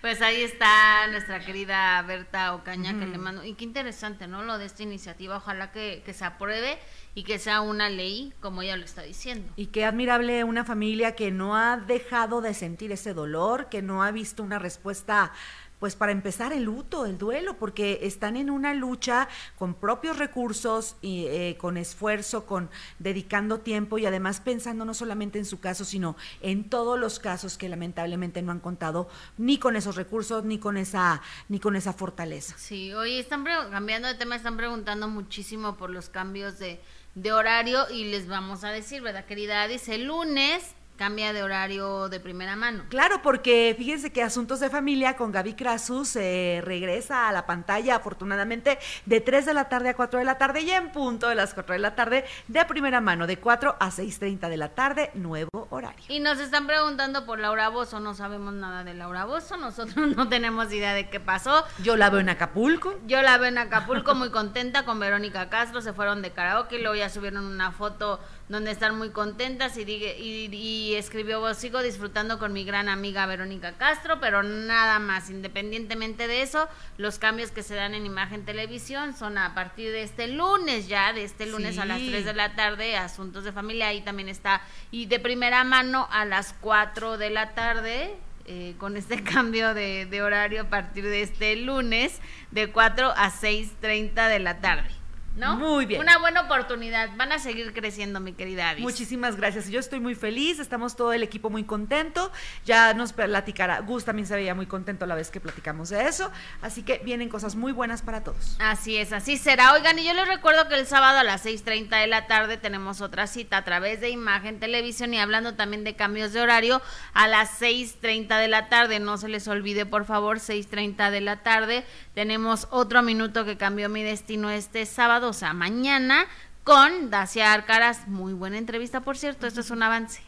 Pues ahí está nuestra querida Berta Ocaña, que le mando. Y qué interesante, ¿no? Lo de esta iniciativa. Ojalá que, que, se apruebe y que sea una ley, como ella lo está diciendo. Y qué admirable una familia que no ha dejado de sentir ese dolor, que no ha visto una respuesta pues para empezar el luto, el duelo, porque están en una lucha con propios recursos y eh, con esfuerzo, con dedicando tiempo y además pensando no solamente en su caso, sino en todos los casos que lamentablemente no han contado ni con esos recursos ni con esa ni con esa fortaleza. Sí, hoy están cambiando de tema, están preguntando muchísimo por los cambios de, de horario y les vamos a decir, ¿verdad, querida? Dice el lunes cambia de horario de primera mano. Claro, porque fíjense que Asuntos de Familia con Gaby Crasus eh, regresa a la pantalla afortunadamente de 3 de la tarde a 4 de la tarde y en punto de las 4 de la tarde de primera mano, de 4 a 6.30 de la tarde, nuevo horario. Y nos están preguntando por Laura Bozo, no sabemos nada de Laura Bozo, nosotros no tenemos idea de qué pasó. Yo la veo en Acapulco. Yo la veo en Acapulco muy contenta con Verónica Castro, se fueron de karaoke, luego ya subieron una foto donde están muy contentas y, y, y escribió, sigo disfrutando con mi gran amiga Verónica Castro, pero nada más, independientemente de eso, los cambios que se dan en imagen televisión son a partir de este lunes ya, de este lunes sí. a las 3 de la tarde, Asuntos de Familia, ahí también está, y de primera mano a las 4 de la tarde, eh, con este cambio de, de, horario a partir de este lunes de 4 a 6.30 de la tarde. ¿No? Muy bien. Una buena oportunidad. Van a seguir creciendo, mi querida Avis. Muchísimas gracias. Yo estoy muy feliz. Estamos todo el equipo muy contento. Ya nos platicará. Gus también se veía muy contento la vez que platicamos de eso. Así que vienen cosas muy buenas para todos. Así es, así será. Oigan, y yo les recuerdo que el sábado a las 6:30 de la tarde tenemos otra cita a través de Imagen Televisión y hablando también de cambios de horario a las 6:30 de la tarde. No se les olvide, por favor, 6:30 de la tarde. Tenemos otro minuto que cambió mi destino este sábado o sea, mañana con Dacia Arcaras. Muy buena entrevista, por cierto, esto es un avance.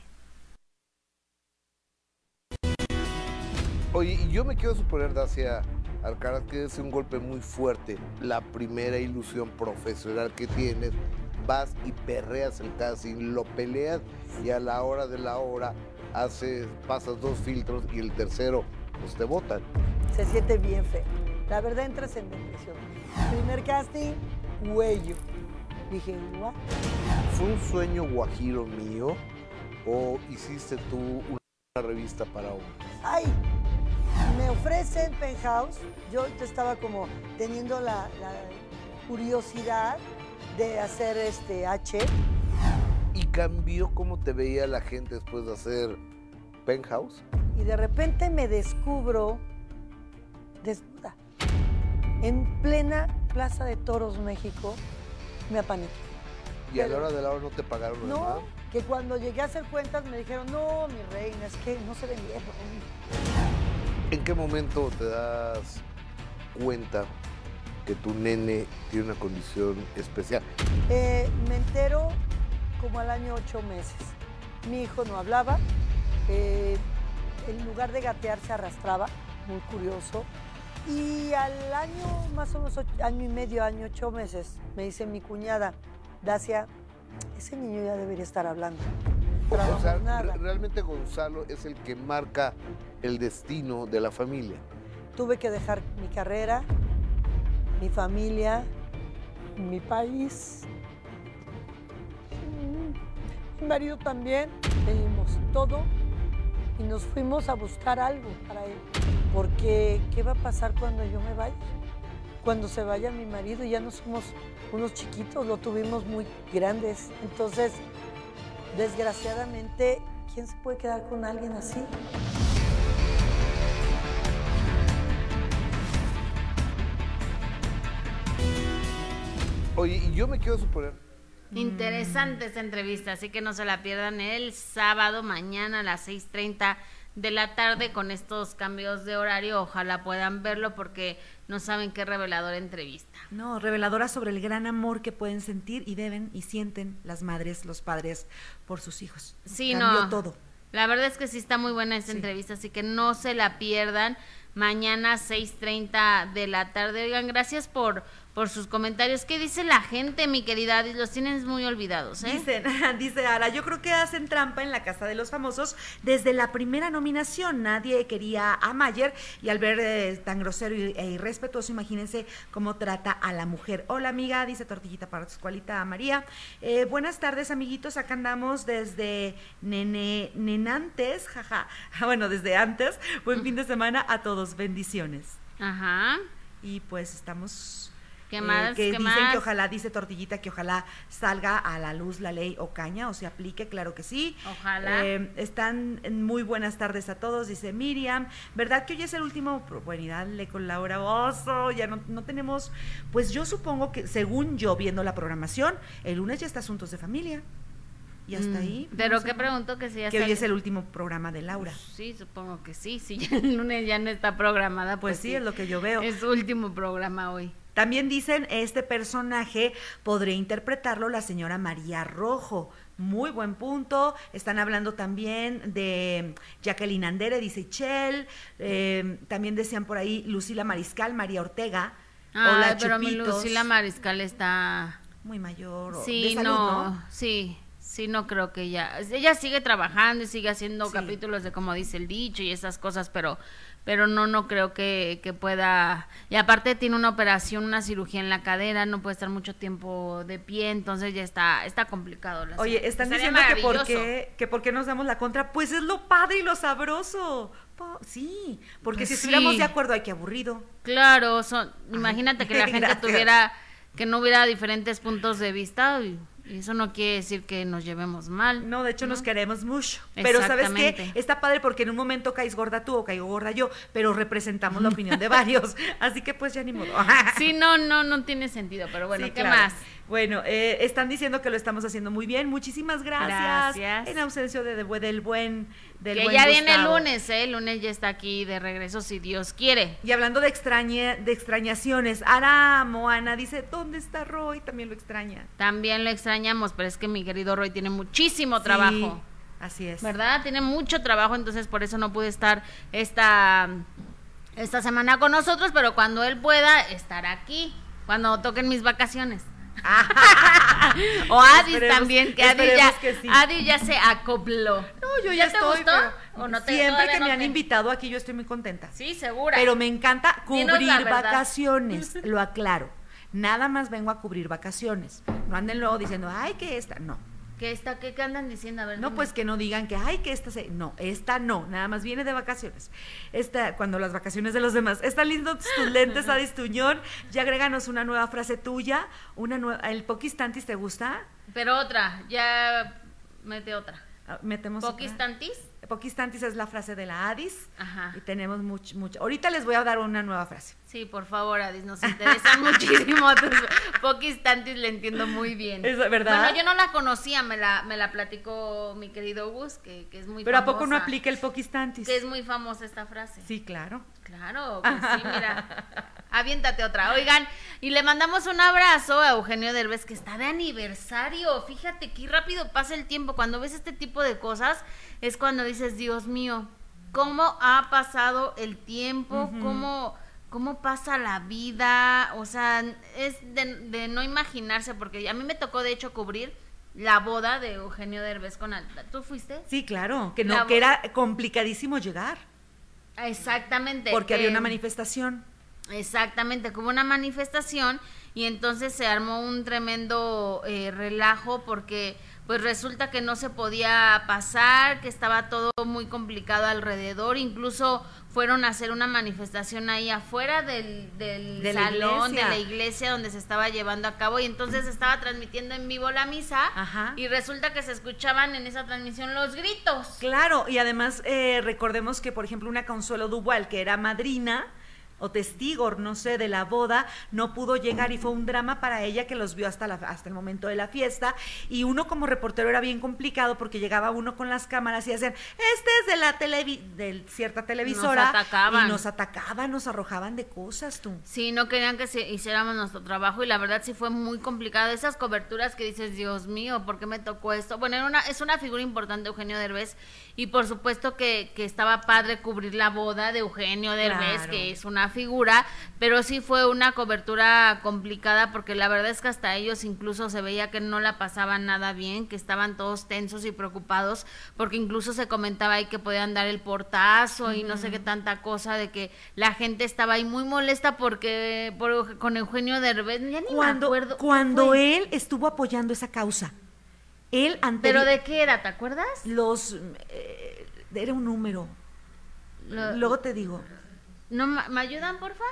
Oye, yo me quiero suponer, Dacia Arcaras, que es un golpe muy fuerte. La primera ilusión profesional que tienes, vas y perreas el casting, lo peleas y a la hora de la hora haces, pasas dos filtros y el tercero, pues te botan. Se siente bien feo. La verdad entras en depresión. Primer casting, Huello. Dije, ¿what? ¿Fue un sueño guajiro mío o hiciste tú una revista para hombres? Ay, me ofrecen Penthouse. Yo estaba como teniendo la, la curiosidad de hacer este H. ¿Y cambió cómo te veía la gente después de hacer Penthouse? Y de repente me descubro desnuda en plena Plaza de Toros, México, me apaniqué. ¿Y a la hora de la hora no te pagaron No, que cuando llegué a hacer cuentas me dijeron, no, mi reina, es que no se ven bien. ¿En qué momento te das cuenta que tu nene tiene una condición especial? Eh, me entero como al año ocho meses. Mi hijo no hablaba, eh, en lugar de gatear se arrastraba, muy curioso. Y al año, más o menos ocho- año y medio, año, ocho meses, me dice mi cuñada, Dacia, ese niño ya debería estar hablando. O sea, Trabamos nada. re- realmente Gonzalo es el que marca el destino de la familia. Tuve que dejar mi carrera, mi familia, mi país. Mi marido también. Pedimos todo y nos fuimos a buscar algo para él. Porque, ¿qué va a pasar cuando yo me vaya? Cuando se vaya mi marido, ya no somos unos chiquitos, lo tuvimos muy grandes. Entonces, desgraciadamente, ¿quién se puede quedar con alguien así? Oye, y yo me quiero suponer, Interesante esta entrevista, así que no se la pierdan el sábado mañana a las 6.30 de la tarde con estos cambios de horario. Ojalá puedan verlo porque no saben qué reveladora entrevista. No, reveladora sobre el gran amor que pueden sentir y deben y sienten las madres, los padres por sus hijos. Sí, Cambió no. todo. La verdad es que sí está muy buena esta Sí. entrevista, así que no se la pierdan. Mañana 6.30 de la tarde. Oigan, gracias por, por sus comentarios. ¿Qué dice la gente, mi querida? Los tienes muy olvidados, ¿eh? Dicen, dice Ara, yo creo que hacen trampa en la Casa de los Famosos desde la primera nominación. Nadie quería a Mayer y al ver eh, tan grosero e irrespetuoso, imagínense cómo trata a la mujer. Hola amiga, dice Tortillita para tu escuelita María. Eh, buenas tardes amiguitos, acá andamos desde Nene, Nenantes, jaja. Ah, Bueno, desde antes. Buen fin de semana a todos, bendiciones. Ajá. Y pues estamos... ¿Qué eh, que ¿Qué dicen que ojalá, dice Tortillita, que ojalá salga a la luz la ley Ocaña o se aplique, claro que sí. Ojalá. Eh, están muy buenas tardes a todos, dice Miriam. ¿Verdad que hoy es el último? pro- Bueno, y dale con Laura Oso, ya no, no tenemos, pues yo supongo que, según yo viendo la programación, el lunes ya está Asuntos de Familia. Y hasta Mm, ahí. Pero qué pregunto que si ya Que hoy es el último programa de Laura. Sí, supongo que sí. Si ya el lunes ya no está programada, Pues pues, sí, es lo que yo veo. Es su último programa hoy. También dicen, este personaje podría interpretarlo la señora María Rojo. Muy buen punto. Están hablando también de Jacqueline Andere, dice Chel. Eh, también decían por ahí Lucila Mariscal, María Ortega. Ay, Hola, pero mi. Lucila Mariscal está... Muy mayor. Sí, de salud, no, ¿no? sí, sí, no creo que ella... Ella sigue trabajando y sigue haciendo Sí. capítulos de como dice el dicho y esas cosas, pero pero no, no creo que, que pueda... Y aparte tiene una operación, una cirugía en la cadera, no puede estar mucho tiempo de pie, entonces ya está, está complicado. la Oye, están Estaría diciendo que por, qué, que por qué nos damos la contra. Pues es lo padre y lo sabroso. Sí, porque Pues si estuviéramos sí. de acuerdo, ay, qué aburrido. Claro, son, imagínate que la gente gracias. tuviera, que no hubiera diferentes puntos de vista y eso no quiere decir que nos llevemos mal. No, de hecho nos queremos mucho. Pero ¿sabes qué? Está padre porque en un momento caes gorda tú o caigo gorda yo, pero representamos la opinión de varios. Así que pues ya ni modo. Sí, no, no, no tiene sentido, pero bueno, Sí, ¿qué claro. más? Bueno, eh, están diciendo que lo estamos haciendo muy bien. Muchísimas gracias. Gracias. En ausencia de, de- del buen del que buen ya viene el lunes, ¿eh? El lunes ya está aquí de regreso si Dios quiere. Y hablando de extrañe, de extrañaciones, Ara Moana dice, ¿dónde está Roy? También lo extraña. También lo extrañamos, pero es que mi querido Roy tiene muchísimo trabajo. Sí, así es. ¿verdad? Tiene mucho trabajo, entonces por eso no pude estar esta, esta semana con nosotros, pero cuando él pueda, estará aquí, cuando toquen mis vacaciones. o Adi Esperemos- también, que Adi ya, que sí. Ya se acopló. No, yo ya, estoy. gustó? pero ¿O no te- siempre que no me han te- invitado aquí, yo estoy muy contenta. Sí, segura. Pero me encanta cubrir vacaciones, lo aclaro. Nada más vengo a cubrir vacaciones. No anden luego diciendo, ay, que esta. No. ¿Qué, está, qué, qué andan diciendo? A ver, No, dime. pues que no digan que, ay, que esta se. No, esta no. Nada más viene de vacaciones. Esta, cuando las vacaciones de los demás. Están lindos tus lentes, Adis Tuñón. Ya agréganos una nueva frase tuya. Una nueva. ¿El Poquistantis te gusta? Pero otra, ya mete otra. Ah, Metemos. otra. ¿Poquistantis? Poquistantis es la frase de la Adis. Ajá. Y tenemos mucho, mucho. Ahorita les voy a dar una nueva frase. Sí, por favor, Adis, nos interesan muchísimo tus Poquistantis, le entiendo muy bien. Es verdad. Bueno, yo no la conocía, me la, me la platicó mi querido Gus, que, que es muy Pero ¿a poco no aplica el Poquistantis? Que es muy famosa esta frase. Sí, claro. Claro, pues sí, mira. Aviéntate otra. Oigan, y le mandamos un abrazo a Eugenio Derbez, que está de aniversario. Fíjate qué rápido pasa el tiempo. Cuando ves este tipo de cosas, es cuando dices, Dios mío, cómo ha pasado el tiempo, cómo, cómo pasa la vida, o sea, es de, de no imaginarse, porque a mí me tocó de hecho cubrir la boda de Eugenio Derbez con Alta. ¿Tú fuiste? Sí, claro, que La no, que era complicadísimo llegar, Exactamente. porque había una manifestación. Exactamente, como una manifestación y entonces se armó un tremendo eh, relajo porque pues resulta que no se podía pasar, que estaba todo muy complicado alrededor, incluso fueron a hacer una manifestación ahí afuera del, del De salón de la iglesia donde se estaba llevando a cabo y entonces estaba transmitiendo en vivo la misa Ajá. y resulta que se escuchaban en esa transmisión los gritos. Claro, y además eh, recordemos que, por ejemplo, una Consuelo Duval, que era madrina o testigo, no sé, de la boda, no pudo llegar y fue un drama para ella que los vio hasta, la, hasta el momento de la fiesta. Y uno como reportero era bien complicado porque llegaba uno con las cámaras y hacían, este es de la televi de cierta televisora. atacaban. Y nos atacaban, nos arrojaban de cosas, tú. Sí, no querían que se hiciéramos nuestro trabajo y la verdad sí fue muy complicado. Esas coberturas que dices, Dios mío, ¿por qué me tocó esto? Bueno, era una, es una figura importante Eugenio Derbez y por supuesto que, que estaba padre cubrir la boda de Eugenio Derbez, Claro. que es una figura, pero sí fue una cobertura complicada porque la verdad es que hasta ellos incluso se veía que no la pasaban nada bien, que estaban todos tensos y preocupados porque incluso se comentaba ahí que podían dar el portazo y no sé qué tanta cosa de que la gente estaba ahí muy molesta porque por, con Eugenio Derbez, ya ni me Cuando, acuerdo qué cuando él estuvo apoyando esa causa, él ante ¿Pero de qué era? ¿Te acuerdas? los... eh, era un número. Lo- Luego te digo. No, ¿Me ayudan, porfa?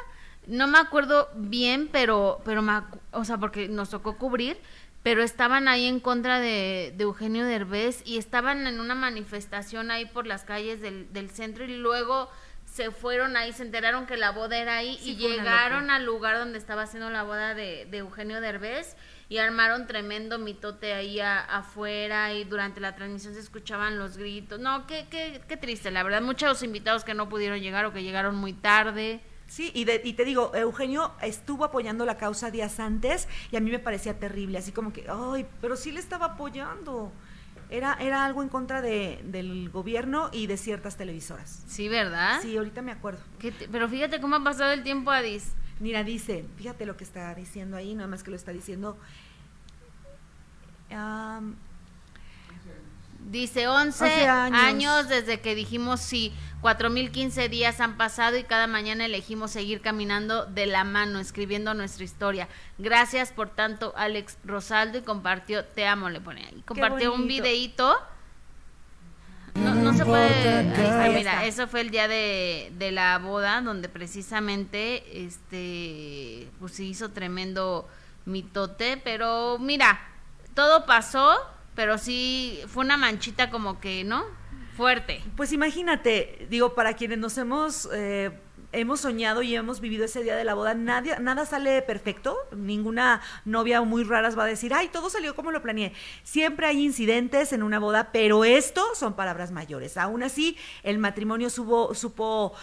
No me acuerdo bien, pero, pero me o sea, porque nos tocó cubrir, pero estaban ahí en contra de, de Eugenio Derbez y estaban en una manifestación ahí por las calles del, del centro y luego se fueron ahí, se enteraron que la boda era ahí Sí, y llegaron al lugar donde estaba haciendo la boda de, de Eugenio Derbez y armaron tremendo mitote ahí a- afuera y durante la transmisión se escuchaban los gritos. No, qué, qué, qué triste, la verdad. Muchos invitados que no pudieron llegar o que llegaron muy tarde. Sí, y, de- y te digo, Eugenio estuvo apoyando la causa días antes y a mí me parecía terrible, así como que, ay, pero sí le estaba apoyando. Era, era algo en contra de, del gobierno y de ciertas televisoras. Sí, ¿verdad? Sí, ahorita me acuerdo. ¿Qué te- pero fíjate cómo ha pasado el tiempo, Adis. Mira, dice, fíjate lo que está diciendo ahí, nada más que lo está diciendo. am, Dice 11, 11 años. años. desde que dijimos sí. 4015 días han pasado y cada mañana elegimos seguir caminando de la mano, escribiendo nuestra historia. Gracias por tanto, Alex Rosaldo, y compartió, te amo, le pone ahí. Compartió un videíto. No, no se puede. Ahí está, mira, eso fue el día de, de la boda, donde precisamente este pues se hizo tremendo mitote, pero mira, todo pasó, pero sí fue una manchita como que, ¿no? Fuerte. Pues imagínate, digo, para quienes nos hemos eh, hemos soñado y hemos vivido ese día de la boda, nadie, nada sale perfecto, ninguna novia muy raras va a decir, ay, todo salió como lo planeé. Siempre hay incidentes en una boda, pero esto son palabras mayores. Aún así, el matrimonio supo,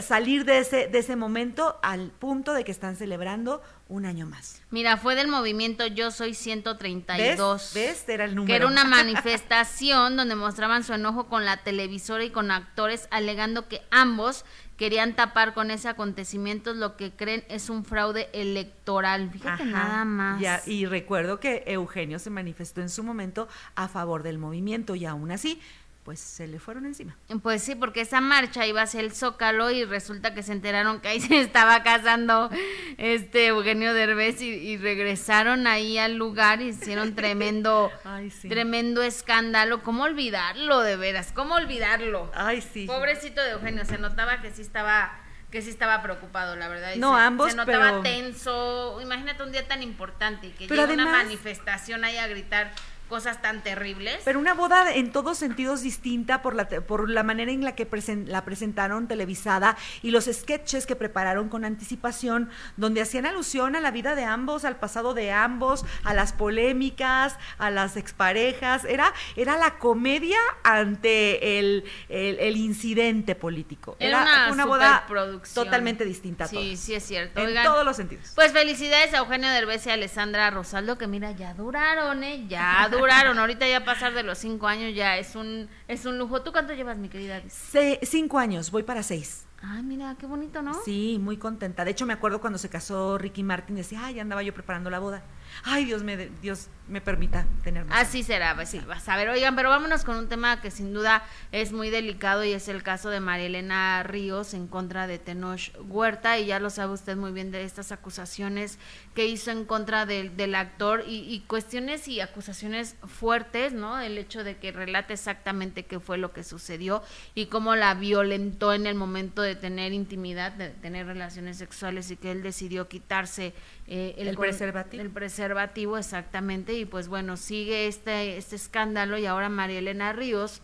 salir de ese, de ese momento al punto de que están celebrando un año más. Mira, fue del movimiento Yo Soy 132. ¿Ves? ¿Ves? Era el número. Que era una manifestación donde mostraban su enojo con la televisora y con actores, alegando que ambos querían tapar con ese acontecimiento lo que creen es un fraude electoral. Fíjate Ajá, nada más. ya, y recuerdo que Eugenio se manifestó en su momento a favor del movimiento y aún así, pues se le fueron encima. Pues sí, porque esa marcha iba hacia el Zócalo y resulta que se enteraron que ahí se estaba casando este Eugenio Derbez y, y regresaron ahí al lugar y hicieron tremendo, Ay, sí. tremendo escándalo. ¿Cómo olvidarlo de veras? ¿Cómo olvidarlo? Ay, sí. Pobrecito de Eugenio, se notaba que sí estaba que sí estaba preocupado, la verdad. y No, se, ambos, se notaba pero- tenso. Imagínate un día tan importante y que llegue una manifestación ahí a gritar cosas tan terribles. Pero una boda en todos sentidos distinta por la, por la manera en la que presen- la presentaron televisada y los sketches que prepararon con anticipación, donde hacían alusión a la vida de ambos, al pasado de ambos, a las polémicas, a las exparejas. Era, era la comedia ante el, el- el incidente político. Era una boda totalmente distinta a Sí, sí es cierto. En Oigan, todos los sentidos. Pues felicidades a Eugenio Derbez y a Alessandra Rosaldo, que mira, ya duraron, ¿eh? Ya duraron. Ahorita ya pasar de los cinco años ya es un, es un lujo. ¿Tú cuánto llevas, mi querida? Se- cinco años, voy para seis. Ay, mira, qué bonito, ¿no? Sí, muy contenta. De hecho, me acuerdo cuando se casó Ricky Martin, decía, ay, andaba yo preparando la boda. Ay, Dios me, Dios me permita tener más. Así será, pues, sí. vas a ver. Oigan, pero vámonos con un tema que sin duda es muy delicado y es el caso de María Elena Ríos en contra de Tenoch Huerta y ya lo sabe usted muy bien de estas acusaciones que hizo en contra del, del actor y, y cuestiones y acusaciones fuertes, ¿no? El hecho de que relate exactamente qué fue lo que sucedió y cómo la violentó en el momento de tener intimidad, de tener relaciones sexuales y que él decidió quitarse eh, El preservativo. el preservativo exactamente y pues bueno sigue este este escándalo y ahora María Elena Ríos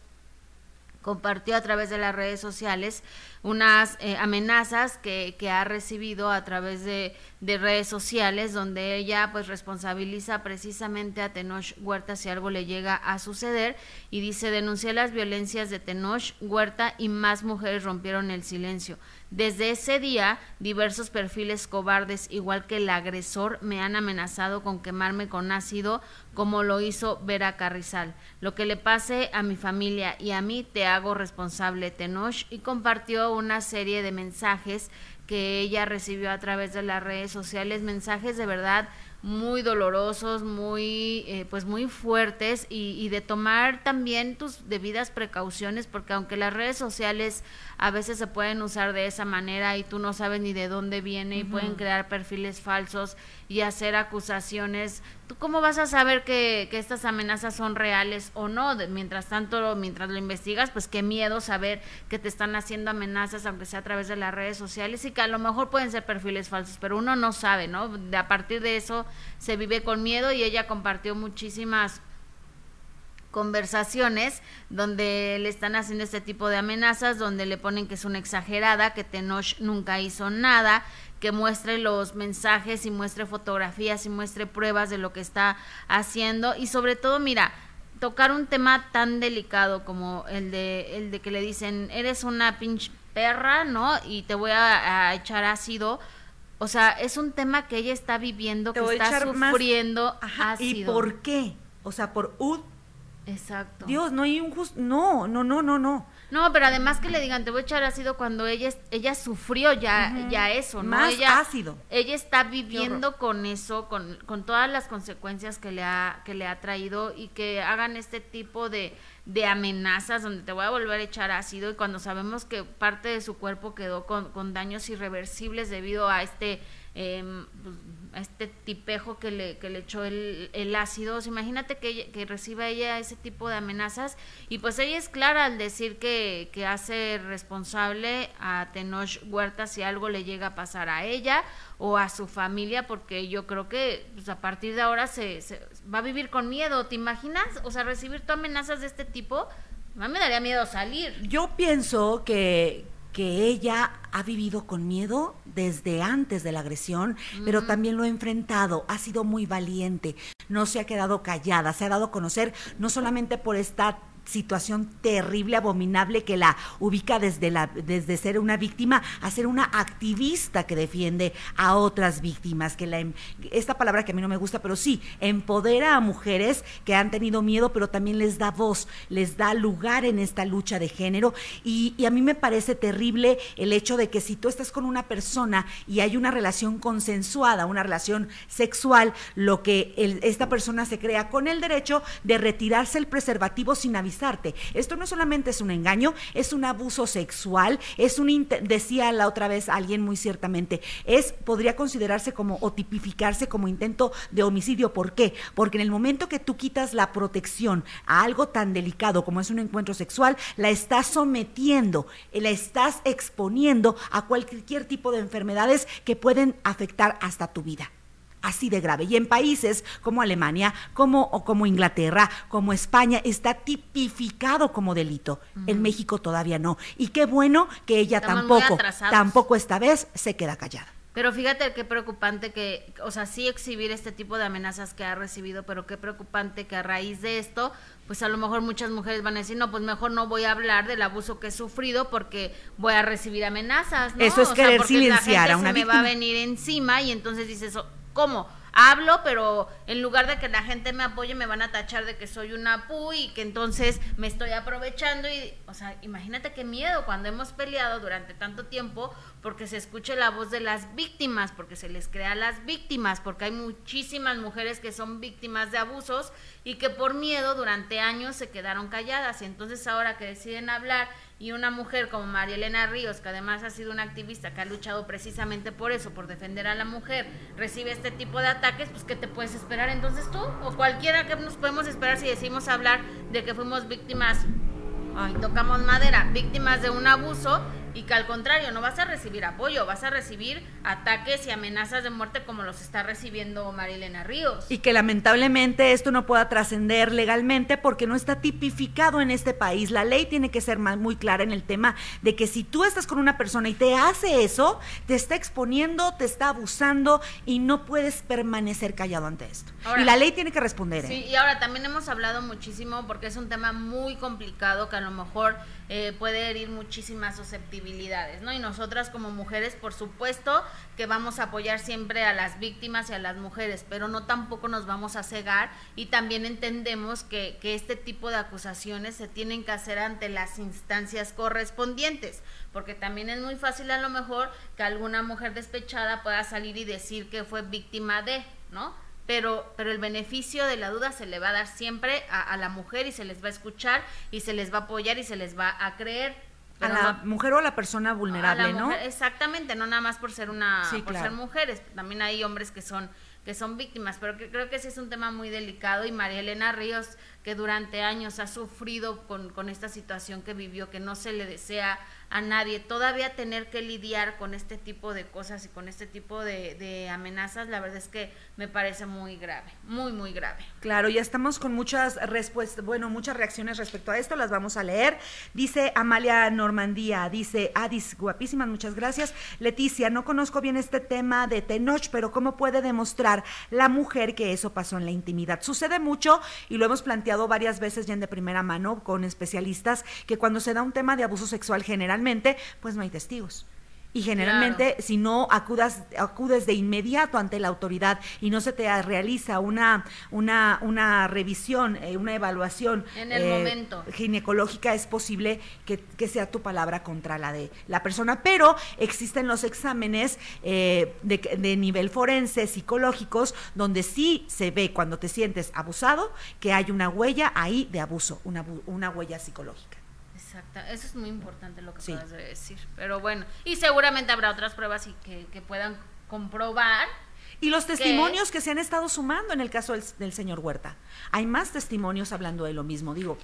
compartió a través de las redes sociales unas eh, amenazas que, que ha recibido a través de, de redes sociales donde ella pues responsabiliza precisamente a Tenoch Huerta si algo le llega a suceder y dice denuncié las violencias de Tenoch Huerta y más mujeres rompieron el silencio. Desde ese día, diversos perfiles cobardes, igual que el agresor, me han amenazado con quemarme con ácido, como lo hizo Vera Carrizal. Lo que le pase a mi familia y a mí te hago responsable, Tenoch, y compartió una serie de mensajes que ella recibió a través de las redes sociales, mensajes de verdad muy dolorosos, muy eh, pues muy fuertes y, y de tomar también tus debidas precauciones porque aunque las redes sociales a veces se pueden usar de esa manera y tú no sabes ni de dónde viene y pueden crear perfiles falsos y hacer acusaciones, ¿tú cómo vas a saber que, que estas amenazas son reales o no? Mientras tanto, mientras lo investigas, pues qué miedo saber que te están haciendo amenazas, aunque sea a través de las redes sociales y que a lo mejor pueden ser perfiles falsos, pero uno no sabe, ¿no? De, a partir de eso se vive con miedo y ella compartió muchísimas conversaciones donde le están haciendo este tipo de amenazas, donde le ponen que es una exagerada, que Tenoch nunca hizo nada, que muestre los mensajes y muestre fotografías y muestre pruebas de lo que está haciendo y sobre todo, mira, tocar un tema tan delicado como el de el de que le dicen, "Eres una pinche perra", ¿no? Y te voy a, a echar ácido. O sea, es un tema que ella está viviendo, Te que está más- sufriendo ¿Y por qué? O sea, por un Exacto. Dios, no hay un justo. No, no, no, no, no. No, pero además que le digan, te voy a echar ácido cuando ella ella sufrió ya ya eso, ¿no? Más ella, ácido. Ella está viviendo con eso, con, con todas las consecuencias que le ha que le ha traído y que hagan este tipo de de amenazas donde te voy a volver a echar ácido y cuando sabemos que parte de su cuerpo quedó con, con daños irreversibles debido a este em, pues, a este tipejo que le, que le echó el, el ácido. O sea, imagínate que, que reciba ella ese tipo de amenazas y pues ella es clara al decir que, que hace responsable a Tenoch Huerta si algo le llega a pasar a ella o a su familia porque yo creo que pues, a partir de ahora se, se va a vivir con miedo. ¿Te imaginas? O sea, recibir tú amenazas de este tipo, a mí me daría miedo salir. Yo pienso que, que ella ha vivido con miedo desde antes de la agresión, pero también lo ha enfrentado, ha sido muy valiente, no se ha quedado callada, se ha dado a conocer no solamente por esta situación terrible, abominable que la ubica desde la desde ser una víctima a ser una activista que defiende a otras víctimas, que la em- esta palabra que a mí no me gusta, pero sí, empodera a mujeres que han tenido miedo, pero también les da voz, les da lugar en esta lucha de género. Y, a mí me parece terrible el hecho de que si tú estás con una persona y hay una relación consensuada, una relación sexual, lo que esta persona se crea con el derecho de retirarse el preservativo sin Esto no solamente es un engaño, es un abuso sexual, es un decía la otra vez alguien muy ciertamente, es podría considerarse como o tipificarse como intento de homicidio. ¿Por qué? Porque en el momento que tú quitas la protección a algo tan delicado como es un encuentro sexual, la estás sometiendo, eh, la estás exponiendo a cualquier tipo de enfermedades que pueden afectar hasta tu vida así de grave. Y en países como Alemania, como, o como Inglaterra, como España, está tipificado como delito. En México todavía no. Y qué bueno que ella Estamos tampoco, tampoco esta vez se queda callada. Pero fíjate qué preocupante que, o sea, sí exhibir este tipo de amenazas que ha recibido, pero qué preocupante que a raíz de esto, pues a lo mejor muchas mujeres van a decir, no, pues mejor no voy a hablar del abuso que he sufrido porque voy a recibir amenazas, ¿no? Eso es O sea, querer porque la silenciar gente a una se me va a víctima. venir encima y entonces dices, "Oh, ¿cómo? hablo, pero en lugar de que la gente me apoye, me van a tachar de que soy una pu y que entonces me estoy aprovechando y, o sea, imagínate qué miedo cuando hemos peleado durante tanto tiempo porque se escuche la voz de las víctimas, porque se les crea a las víctimas, porque hay muchísimas mujeres que son víctimas de abusos y que por miedo durante años se quedaron calladas y entonces ahora que deciden hablar y una mujer como María Elena Ríos, que además ha sido una activista que ha luchado precisamente por eso, por defender a la mujer, recibe este tipo de ataques, pues ¿qué te puedes esperar entonces tú? O cualquiera que nos podemos esperar si decimos hablar de que fuimos víctimas, ay, tocamos madera, víctimas de un abuso y que al contrario no vas a recibir apoyo, vas a recibir ataques y amenazas de muerte como los está recibiendo Marilena Ríos. Y que lamentablemente esto no pueda trascender legalmente porque no está tipificado en este país. La ley tiene que ser muy clara en el tema de que si tú estás con una persona y te hace eso, te está exponiendo, te está abusando y no puedes permanecer callado ante esto. y la ley tiene que responder. Sí, ¿eh? y ahora también hemos hablado muchísimo porque es un tema muy complicado que a lo mejor eh, puede herir muchísimas ¿no? Y nosotras como mujeres, por supuesto, que vamos a apoyar siempre a las víctimas y a las mujeres, pero no tampoco nos vamos a cegar y también entendemos que, que este tipo de acusaciones se tienen que hacer ante las instancias correspondientes, porque también es muy fácil a lo mejor que alguna mujer despechada pueda salir y decir que fue víctima de, ¿no? pero, pero el beneficio de la duda se le va a dar siempre a, la mujer y se les va a escuchar y se les va a apoyar y se les va a creer. A la mujer o a la persona vulnerable, ¿no? exactamente, no nada más por ser una, por ser mujeres, también hay hombres que son que son víctimas, pero que creo que ese es un tema muy delicado. Y María Elena Ríos, que durante años ha sufrido con, con esta situación que vivió, que no se le desea a nadie. Todavía tener que lidiar con este tipo de cosas y con este tipo de, amenazas, la verdad es que me parece muy grave, muy, muy grave. Claro, ya estamos con muchas respuestas, bueno, muchas reacciones respecto a esto, las vamos a leer. Dice Amalia Normandía, dice Adis, guapísimas, muchas gracias. Leticia, no conozco bien este tema de Tenoch, pero ¿cómo puede demostrar la mujer que eso pasó en la intimidad? Sucede mucho y lo hemos planteado varias veces ya en de primera mano con especialistas, que cuando se da un tema de abuso sexual general, pues no hay testigos. Y generalmente, si no acudas, acudes de inmediato ante la autoridad y no se te realiza una, una, una revisión, eh, una evaluación en el eh, ginecológica, es posible que, sea tu palabra contra la de la persona. Pero existen los exámenes eh, de, nivel forense, psicológicos, donde sí se ve cuando te sientes abusado que hay una huella ahí de abuso, una, una huella psicológica. Exacto, eso es muy importante lo que acabas de decir. Pero bueno, y seguramente habrá otras pruebas y que, puedan comprobar. Y los testimonios que... se han estado sumando en el caso del, señor Huerta. Hay más testimonios hablando de lo mismo. Digo,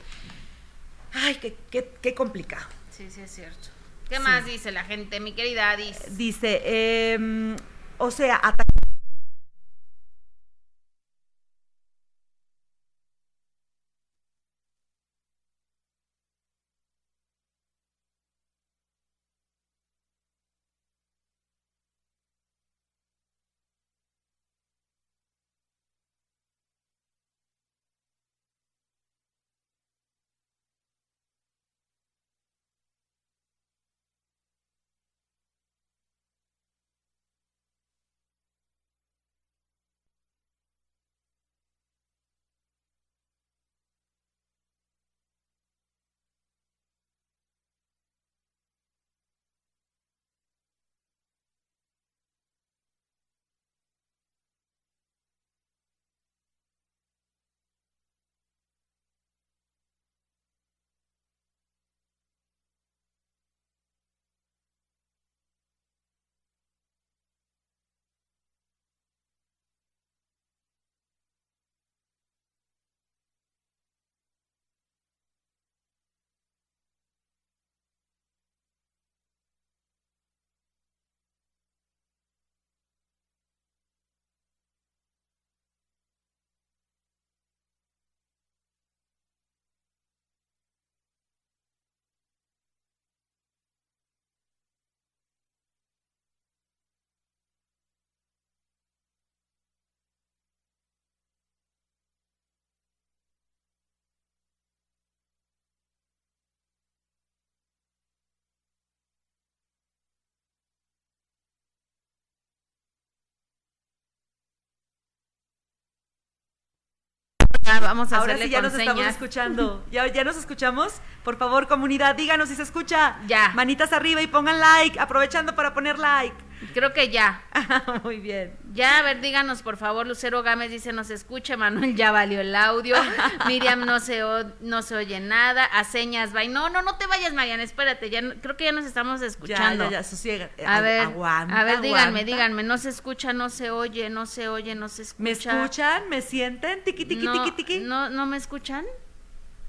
ay, qué, qué, qué complicado. Sí, sí, es cierto. ¿Qué más dice la gente, mi querida Adis? Dice, eh, o sea, ya vamos a Ahora hacerle sí ya nos estamos escuchando. ¿Ya, ¿Ya nos escuchamos? Por favor, comunidad, díganos si se escucha. Ya. Manitas arriba y pongan like, aprovechando para poner like. Creo que ya. Muy bien. Ya, a ver, díganos, por favor. Lucero Gámez dice, no se escucha. Manuel, ya valió el audio. Miriam, no se, o- no se oye nada. A señas, bye. No, no, no te vayas, Mariana, espérate. Ya, no- creo que ya nos estamos Ya, escuchando. ya, ya, sosiega. A Agu- ver, aguanta, a ver, díganme, aguanta. díganme. No se escucha, no se oye, no se oye, no se escucha. ¿Me escuchan? ¿Me sienten? Tiki, tiki, no, tiki, tiki. No, ¿No me escuchan?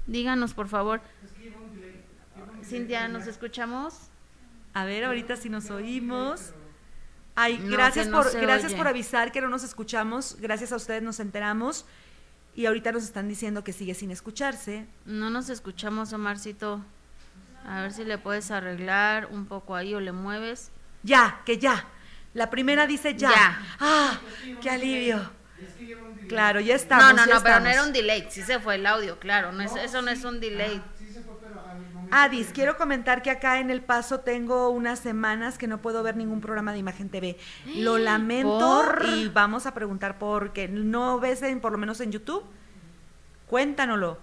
Díganos, por favor. Cintia, ¿nos escuchamos? A ver, ahorita si nos oímos. Ay, No, gracias no por se gracias oye. por avisar que no nos escuchamos. Gracias a ustedes nos enteramos. Y ahorita nos están diciendo que sigue sin escucharse. No nos escuchamos, Omarcito. A ver si le puedes arreglar un poco ahí o le mueves. Ya, que ya. La primera dice ya. Ya. Ah, qué alivio. Claro, ya estamos. no, no, no, pero no era un delay. Sí se fue el audio, claro. No es, eso no es un delay. Adis, quiero comentar que acá en El Paso tengo unas semanas que no puedo ver ningún programa de Imagen TV. Lo lamento ¿Por? y vamos a preguntar por qué. ¿No ves en, por lo menos en YouTube? Cuéntanoslo.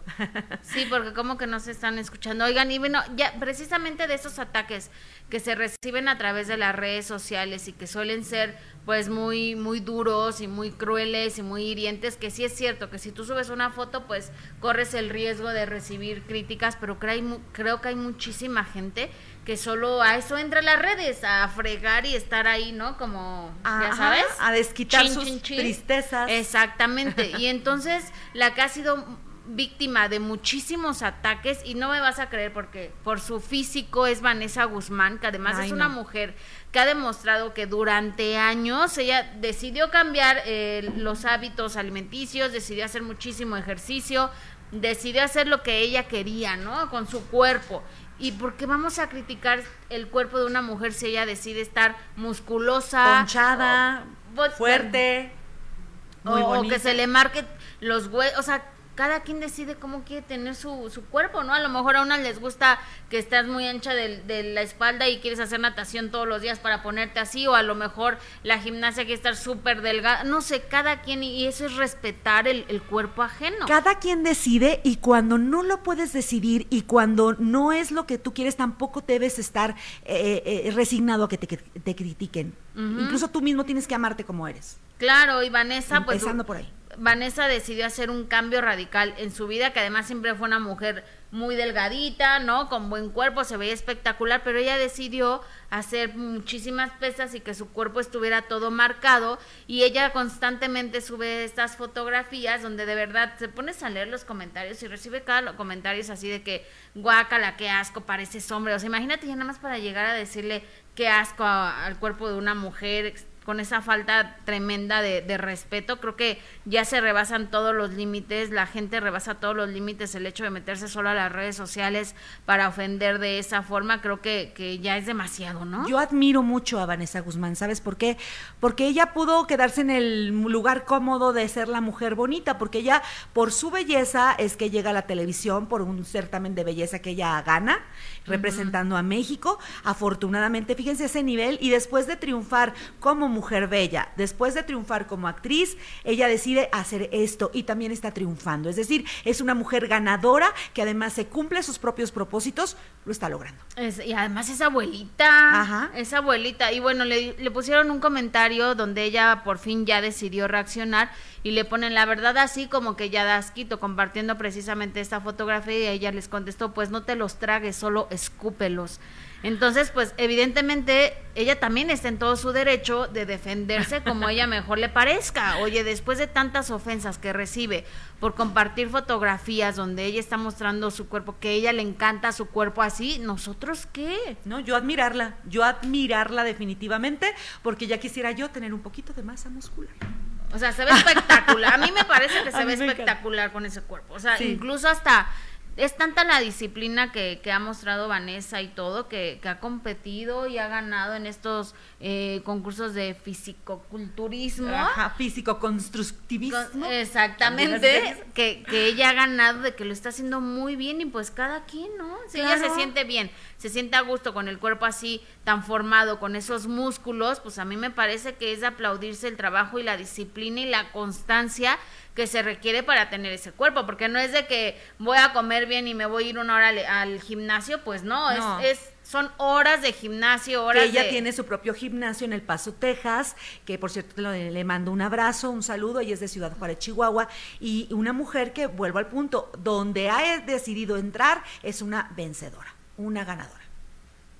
Sí, porque como que no se están escuchando. Oigan, y bueno, ya precisamente de esos ataques que se reciben a través de las redes sociales y que suelen ser pues muy muy duros y muy crueles y muy hirientes, que sí es cierto que si tú subes una foto pues corres el riesgo de recibir críticas, pero creo, creo que hay muchísima gente que solo a eso entra las redes, a fregar y estar ahí, ¿no? Como, ya sabes. a desquitar Chin, sus chin, chin. tristezas. Exactamente. Y entonces la que ha sido víctima de muchísimos ataques y no me vas a creer porque por su físico es Vanessa Guzmán, que además Ay, es una no. mujer que ha demostrado que durante años ella decidió cambiar eh, los hábitos alimenticios, decidió hacer muchísimo ejercicio, decidió hacer lo que ella quería, ¿no? Con su cuerpo. ¿Y por qué vamos a criticar el cuerpo de una mujer si ella decide estar musculosa, Ponchada, o- pues, fuerte, muy o, que se le marque los huesos, o sea, cada quien decide cómo quiere tener su, su cuerpo, ¿no? A lo mejor a unas les gusta que estás muy ancha de, la espalda y quieres hacer natación todos los días para ponerte así, o a lo mejor la gimnasia quiere estar súper delgada, no sé, cada quien, y eso es respetar el, el cuerpo ajeno. Cada quien decide y cuando no lo puedes decidir y cuando no es lo que tú quieres, tampoco debes estar eh, eh, resignado a que te, te critiquen. Incluso tú mismo tienes que amarte como eres. Claro, y Vanessa, pues... Empezando por ahí. Vanessa decidió hacer un cambio radical en su vida, que además siempre fue una mujer muy delgadita, ¿no? Con buen cuerpo, se veía espectacular, pero ella decidió hacer muchísimas pesas y que su cuerpo estuviera todo marcado. Y ella constantemente sube estas fotografías donde de verdad te pones a leer los comentarios y recibe cada lo- comentarios así de que guácala, qué asco, pareces hombre, o sea, imagínate ya nada más para llegar a decirle qué asco al cuerpo de una mujer con esa falta tremenda de, de respeto, creo que ya se rebasan todos los límites, la gente rebasa todos los límites, el hecho de meterse solo a las redes sociales para ofender de esa forma, creo que, que ya es demasiado, ¿no? Yo admiro mucho a Vanessa Guzmán, ¿sabes por qué? Porque ella pudo quedarse en el lugar cómodo de ser la mujer bonita, porque ella, por su belleza, es que llega a la televisión por un certamen de belleza que ella gana, representando a México. Afortunadamente, fíjense ese nivel, y después de triunfar como mujer bella, después de triunfar como actriz, ella decide hacer esto y también está triunfando. Es decir, es una mujer ganadora que además se cumple sus propios propósitos, lo está logrando. Es- y además esa abuelita, Ajá. esa abuelita, y bueno, le, le pusieron un comentario donde ella por fin ya decidió reaccionar y le ponen la verdad así como que ya das quito, compartiendo precisamente esta fotografía y ella les contestó, pues no te los tragues, solo escúpelos. Entonces, pues evidentemente ella también está en todo su derecho de defenderse como ella mejor le parezca. Oye, después de tantas ofensas que recibe por compartir fotografías donde ella está mostrando su cuerpo, que a ella le encanta su cuerpo así, ¿nosotros qué? No, yo admirarla, yo admirarla definitivamente, porque ya quisiera yo tener un poquito de masa muscular. O sea, se ve espectacular. A mí me parece que se ve espectacular con ese cuerpo. O sea, Sí. incluso hasta es tanta la disciplina que, que ha mostrado Vanessa y todo, que, que ha competido y ha ganado en estos eh, concursos de fisicoculturismo. Ajá, físico constructivismo. Con- exactamente, que, que ella ha ganado de que lo está haciendo muy bien y pues cada quien, ¿no? Si ella se siente bien, se siente a gusto con el cuerpo así tan formado, con esos músculos, pues a mí me parece que es de aplaudirse el trabajo y la disciplina y la constancia que se requiere para tener ese cuerpo, porque no es de que voy a comer bien y me voy a ir una hora al, al gimnasio, pues no, No. Es, es son horas de gimnasio, horas que ella de... tiene su propio gimnasio en El Paso, Texas, que por cierto le, le mando un abrazo, un saludo, ella es de Ciudad Juárez, Chihuahua, y una mujer que, vuelvo al punto, donde ha decidido entrar es una vencedora, una ganadora.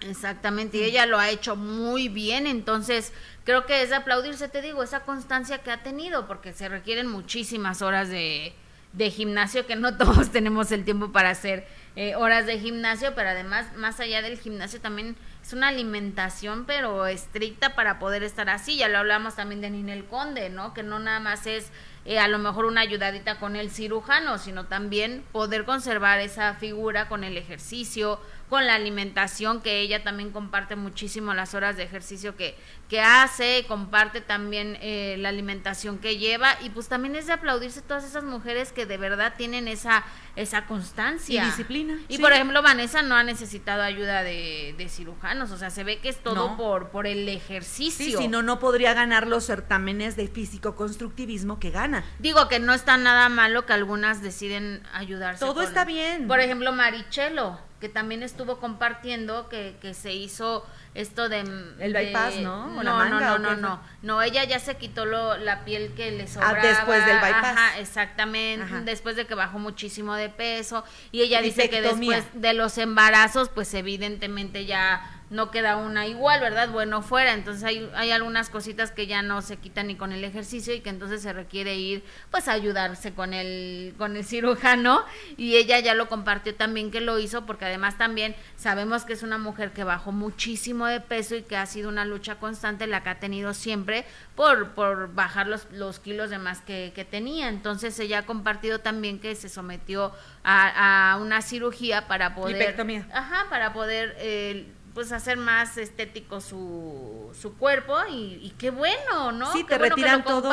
Exactamente, y ella lo ha hecho muy bien, entonces creo que es de aplaudirse, te digo, esa constancia que ha tenido, porque se requieren muchísimas horas de, de gimnasio, que no todos tenemos el tiempo para hacer eh, horas de gimnasio, pero además, más allá del gimnasio, también es una alimentación, pero estricta para poder estar así. Ya lo hablamos también de Ninel Conde, ¿no? Que no nada más es eh, a lo mejor una ayudadita con el cirujano, sino también poder conservar esa figura con el ejercicio, con la alimentación, que ella también comparte muchísimo las horas de ejercicio que, que hace, comparte también eh, la alimentación que lleva, y pues también es de aplaudirse todas esas mujeres que de verdad tienen esa, esa constancia. Y disciplina, Y sí. por ejemplo, Vanessa no ha necesitado ayuda de, de cirujanos, o sea, se ve que es todo No. por, por el ejercicio. Sí, si no, no podría ganar los certámenes de físico-constructivismo que gana. Digo que no está nada malo que algunas deciden ayudarse. Todo está bien. Por ejemplo, Marichelo, que también estuvo compartiendo que, que se hizo esto de... El de- bypass, ¿no? ¿O la No, manga, no, no, no, fue? no. ella ya se quitó lo- la piel que le sobraba. Ah, después del bypass. Ajá, exactamente. Ajá. Después de que bajó muchísimo de peso. Y ella dice que después de los embarazos, pues evidentemente ya no queda una igual, ¿verdad? Bueno, fuera. Entonces hay, hay algunas cositas que ya no se quitan ni con el ejercicio y que entonces se requiere ir, pues, a ayudarse con el, con el cirujano. Y ella ya lo compartió también que lo hizo, porque además también sabemos que es una mujer que bajó muchísimo de peso y que ha sido una lucha constante la que ha tenido siempre por, por bajar los, los kilos de más que, que tenía. Entonces ella ha compartido también que se sometió a, a una cirugía para poder... Lipectomía. Ajá, para poder eh, pues hacer más estético su, su cuerpo y, y qué bueno, ¿no? Sí, Qué te bueno que retiran lo todo,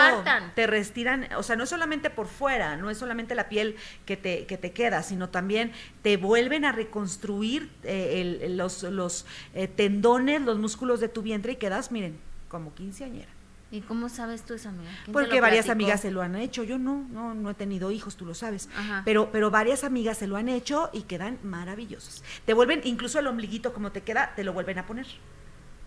te retiran, o sea, no es solamente por fuera, no es solamente la piel que te, que te queda, sino también te vuelven a reconstruir eh, el- los, los eh, tendones, los músculos de tu vientre y quedas, miren, como quinceañera. ¿Y cómo sabes tú esa amiga? ¿Quién te Porque varias amigas se lo han hecho, yo no, no, no he tenido hijos, tú lo sabes, Ajá. pero, pero varias amigas se lo han hecho y quedan maravillosos. Te vuelven, incluso el ombliguito como te queda, te lo vuelven a poner.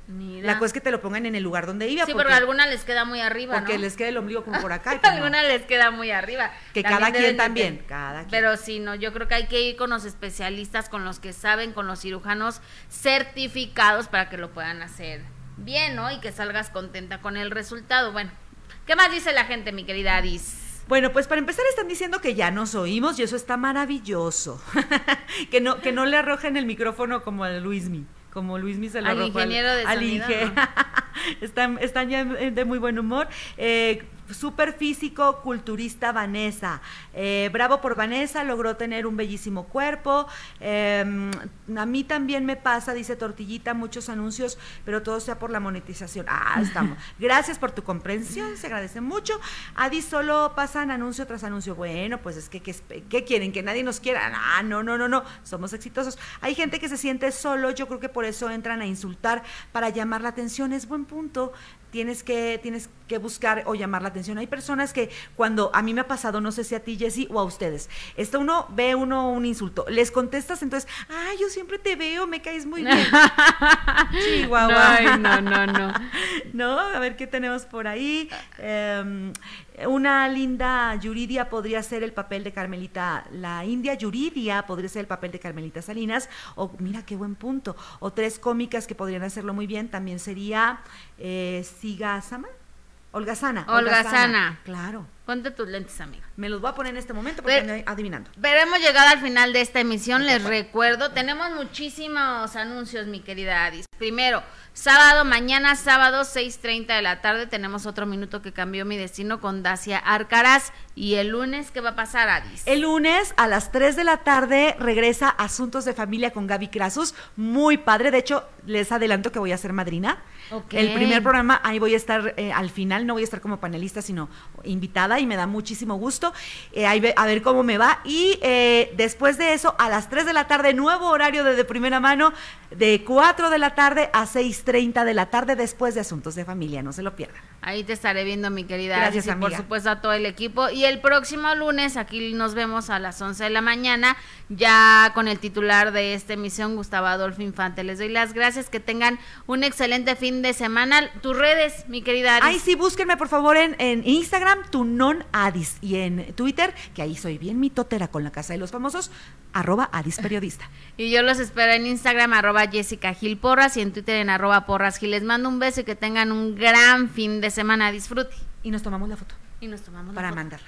Mira. La cosa es que te lo pongan en el lugar donde iba. Sí, porque a algunas les queda muy arriba, porque ¿no? les queda el ombligo como por acá. y pues no. algunas les queda muy arriba. Que También cada quien también, cada quien. Pero sí, no, yo creo que hay que ir con los especialistas, con los que saben, con los cirujanos certificados para que lo puedan hacer bien, ¿no? Y que salgas contenta con el resultado. Bueno, ¿qué más dice la gente, mi querida Aris? Bueno, pues para empezar están diciendo que ya nos oímos y eso está maravilloso. que no que no le arrojen el micrófono como a Luismi, como Luismi se lo Al arrojó ingeniero de al sonido, están, están ya de muy buen humor. Eh, Super físico, culturista Vanessa. Eh, bravo por Vanessa, logró tener un bellísimo cuerpo. Eh, a mí también me pasa, dice Tortillita, muchos anuncios, pero todo sea por la monetización. Ah, estamos. Gracias por tu comprensión, se agradece mucho. Adi solo pasan anuncio tras anuncio. Bueno, pues es que, ¿qué, qué quieren? ¿Que nadie nos quiera? Ah, no, no, no, no, somos exitosos. Hay gente que se siente solo, yo creo que por eso entran a insultar para llamar la atención. Es buen punto tienes que, tienes que buscar o llamar la atención. Hay personas que cuando a mí me ha pasado, no sé si a ti, Jessy, o a ustedes, esto uno ve uno un insulto, les contestas entonces, ay, yo siempre te veo, me caes muy bien. Chihuahua. Ay, no, no, no. no, a ver qué tenemos por ahí. Eh, una linda Yuridia podría ser el papel de Carmelita, la India Yuridia podría ser el papel de Carmelita Salinas, o mira qué buen punto, o tres cómicas que podrían hacerlo muy bien, también sería eh, Siga Sama, Olga Sana. Olga Sana. Claro. Ponte tus lentes, amiga. Me los voy a poner en este momento porque Pero- ando adivinando. Pero hemos llegado al final de esta emisión, les recuerdo, tenemos muchísimos anuncios, mi querida Adis. Primero, sábado, mañana sábado, 6.30 de la tarde, tenemos otro minuto que cambió mi destino con Dacia Arcaraz. Y el lunes, ¿qué va a pasar, Adis? El lunes a las 3 de la tarde regresa Asuntos de Familia con Gaby Krasus. Muy padre. De hecho, les adelanto que voy a ser madrina. El primer programa, ahí voy a estar eh, al final, no voy a estar como panelista, sino invitada y me da muchísimo gusto. Eh, ahí ve- a ver cómo me va. Y eh, después de eso, a las 3 de la tarde, nuevo horario de, de primera mano, de 4 de la tarde a 6.30 de la tarde, después de Asuntos de Familia. No se lo pierdan. Ahí te estaré viendo, mi querida Gracias, y por supuesto a todo el equipo. Y el próximo lunes, aquí nos vemos a las 11 de la mañana, ya con el titular de esta emisión, Gustavo Adolfo Infante. Les doy las gracias, que tengan un excelente fin de semana. Tus redes, mi querida Aris. Ay, sí, búsquenme por favor en, en Instagram, tu non Adis, y en Twitter, que ahí soy bien mitotera con la Casa de los Famosos, arroba Adis Periodista. Y yo los espero en Instagram, arroba Jessica Gil Porras, y en Twitter en arroba Porras Gil. Les mando un beso y que tengan un gran fin de semana. Disfrute. Y nos tomamos la foto Y nos tomamos la para foto. mandarla.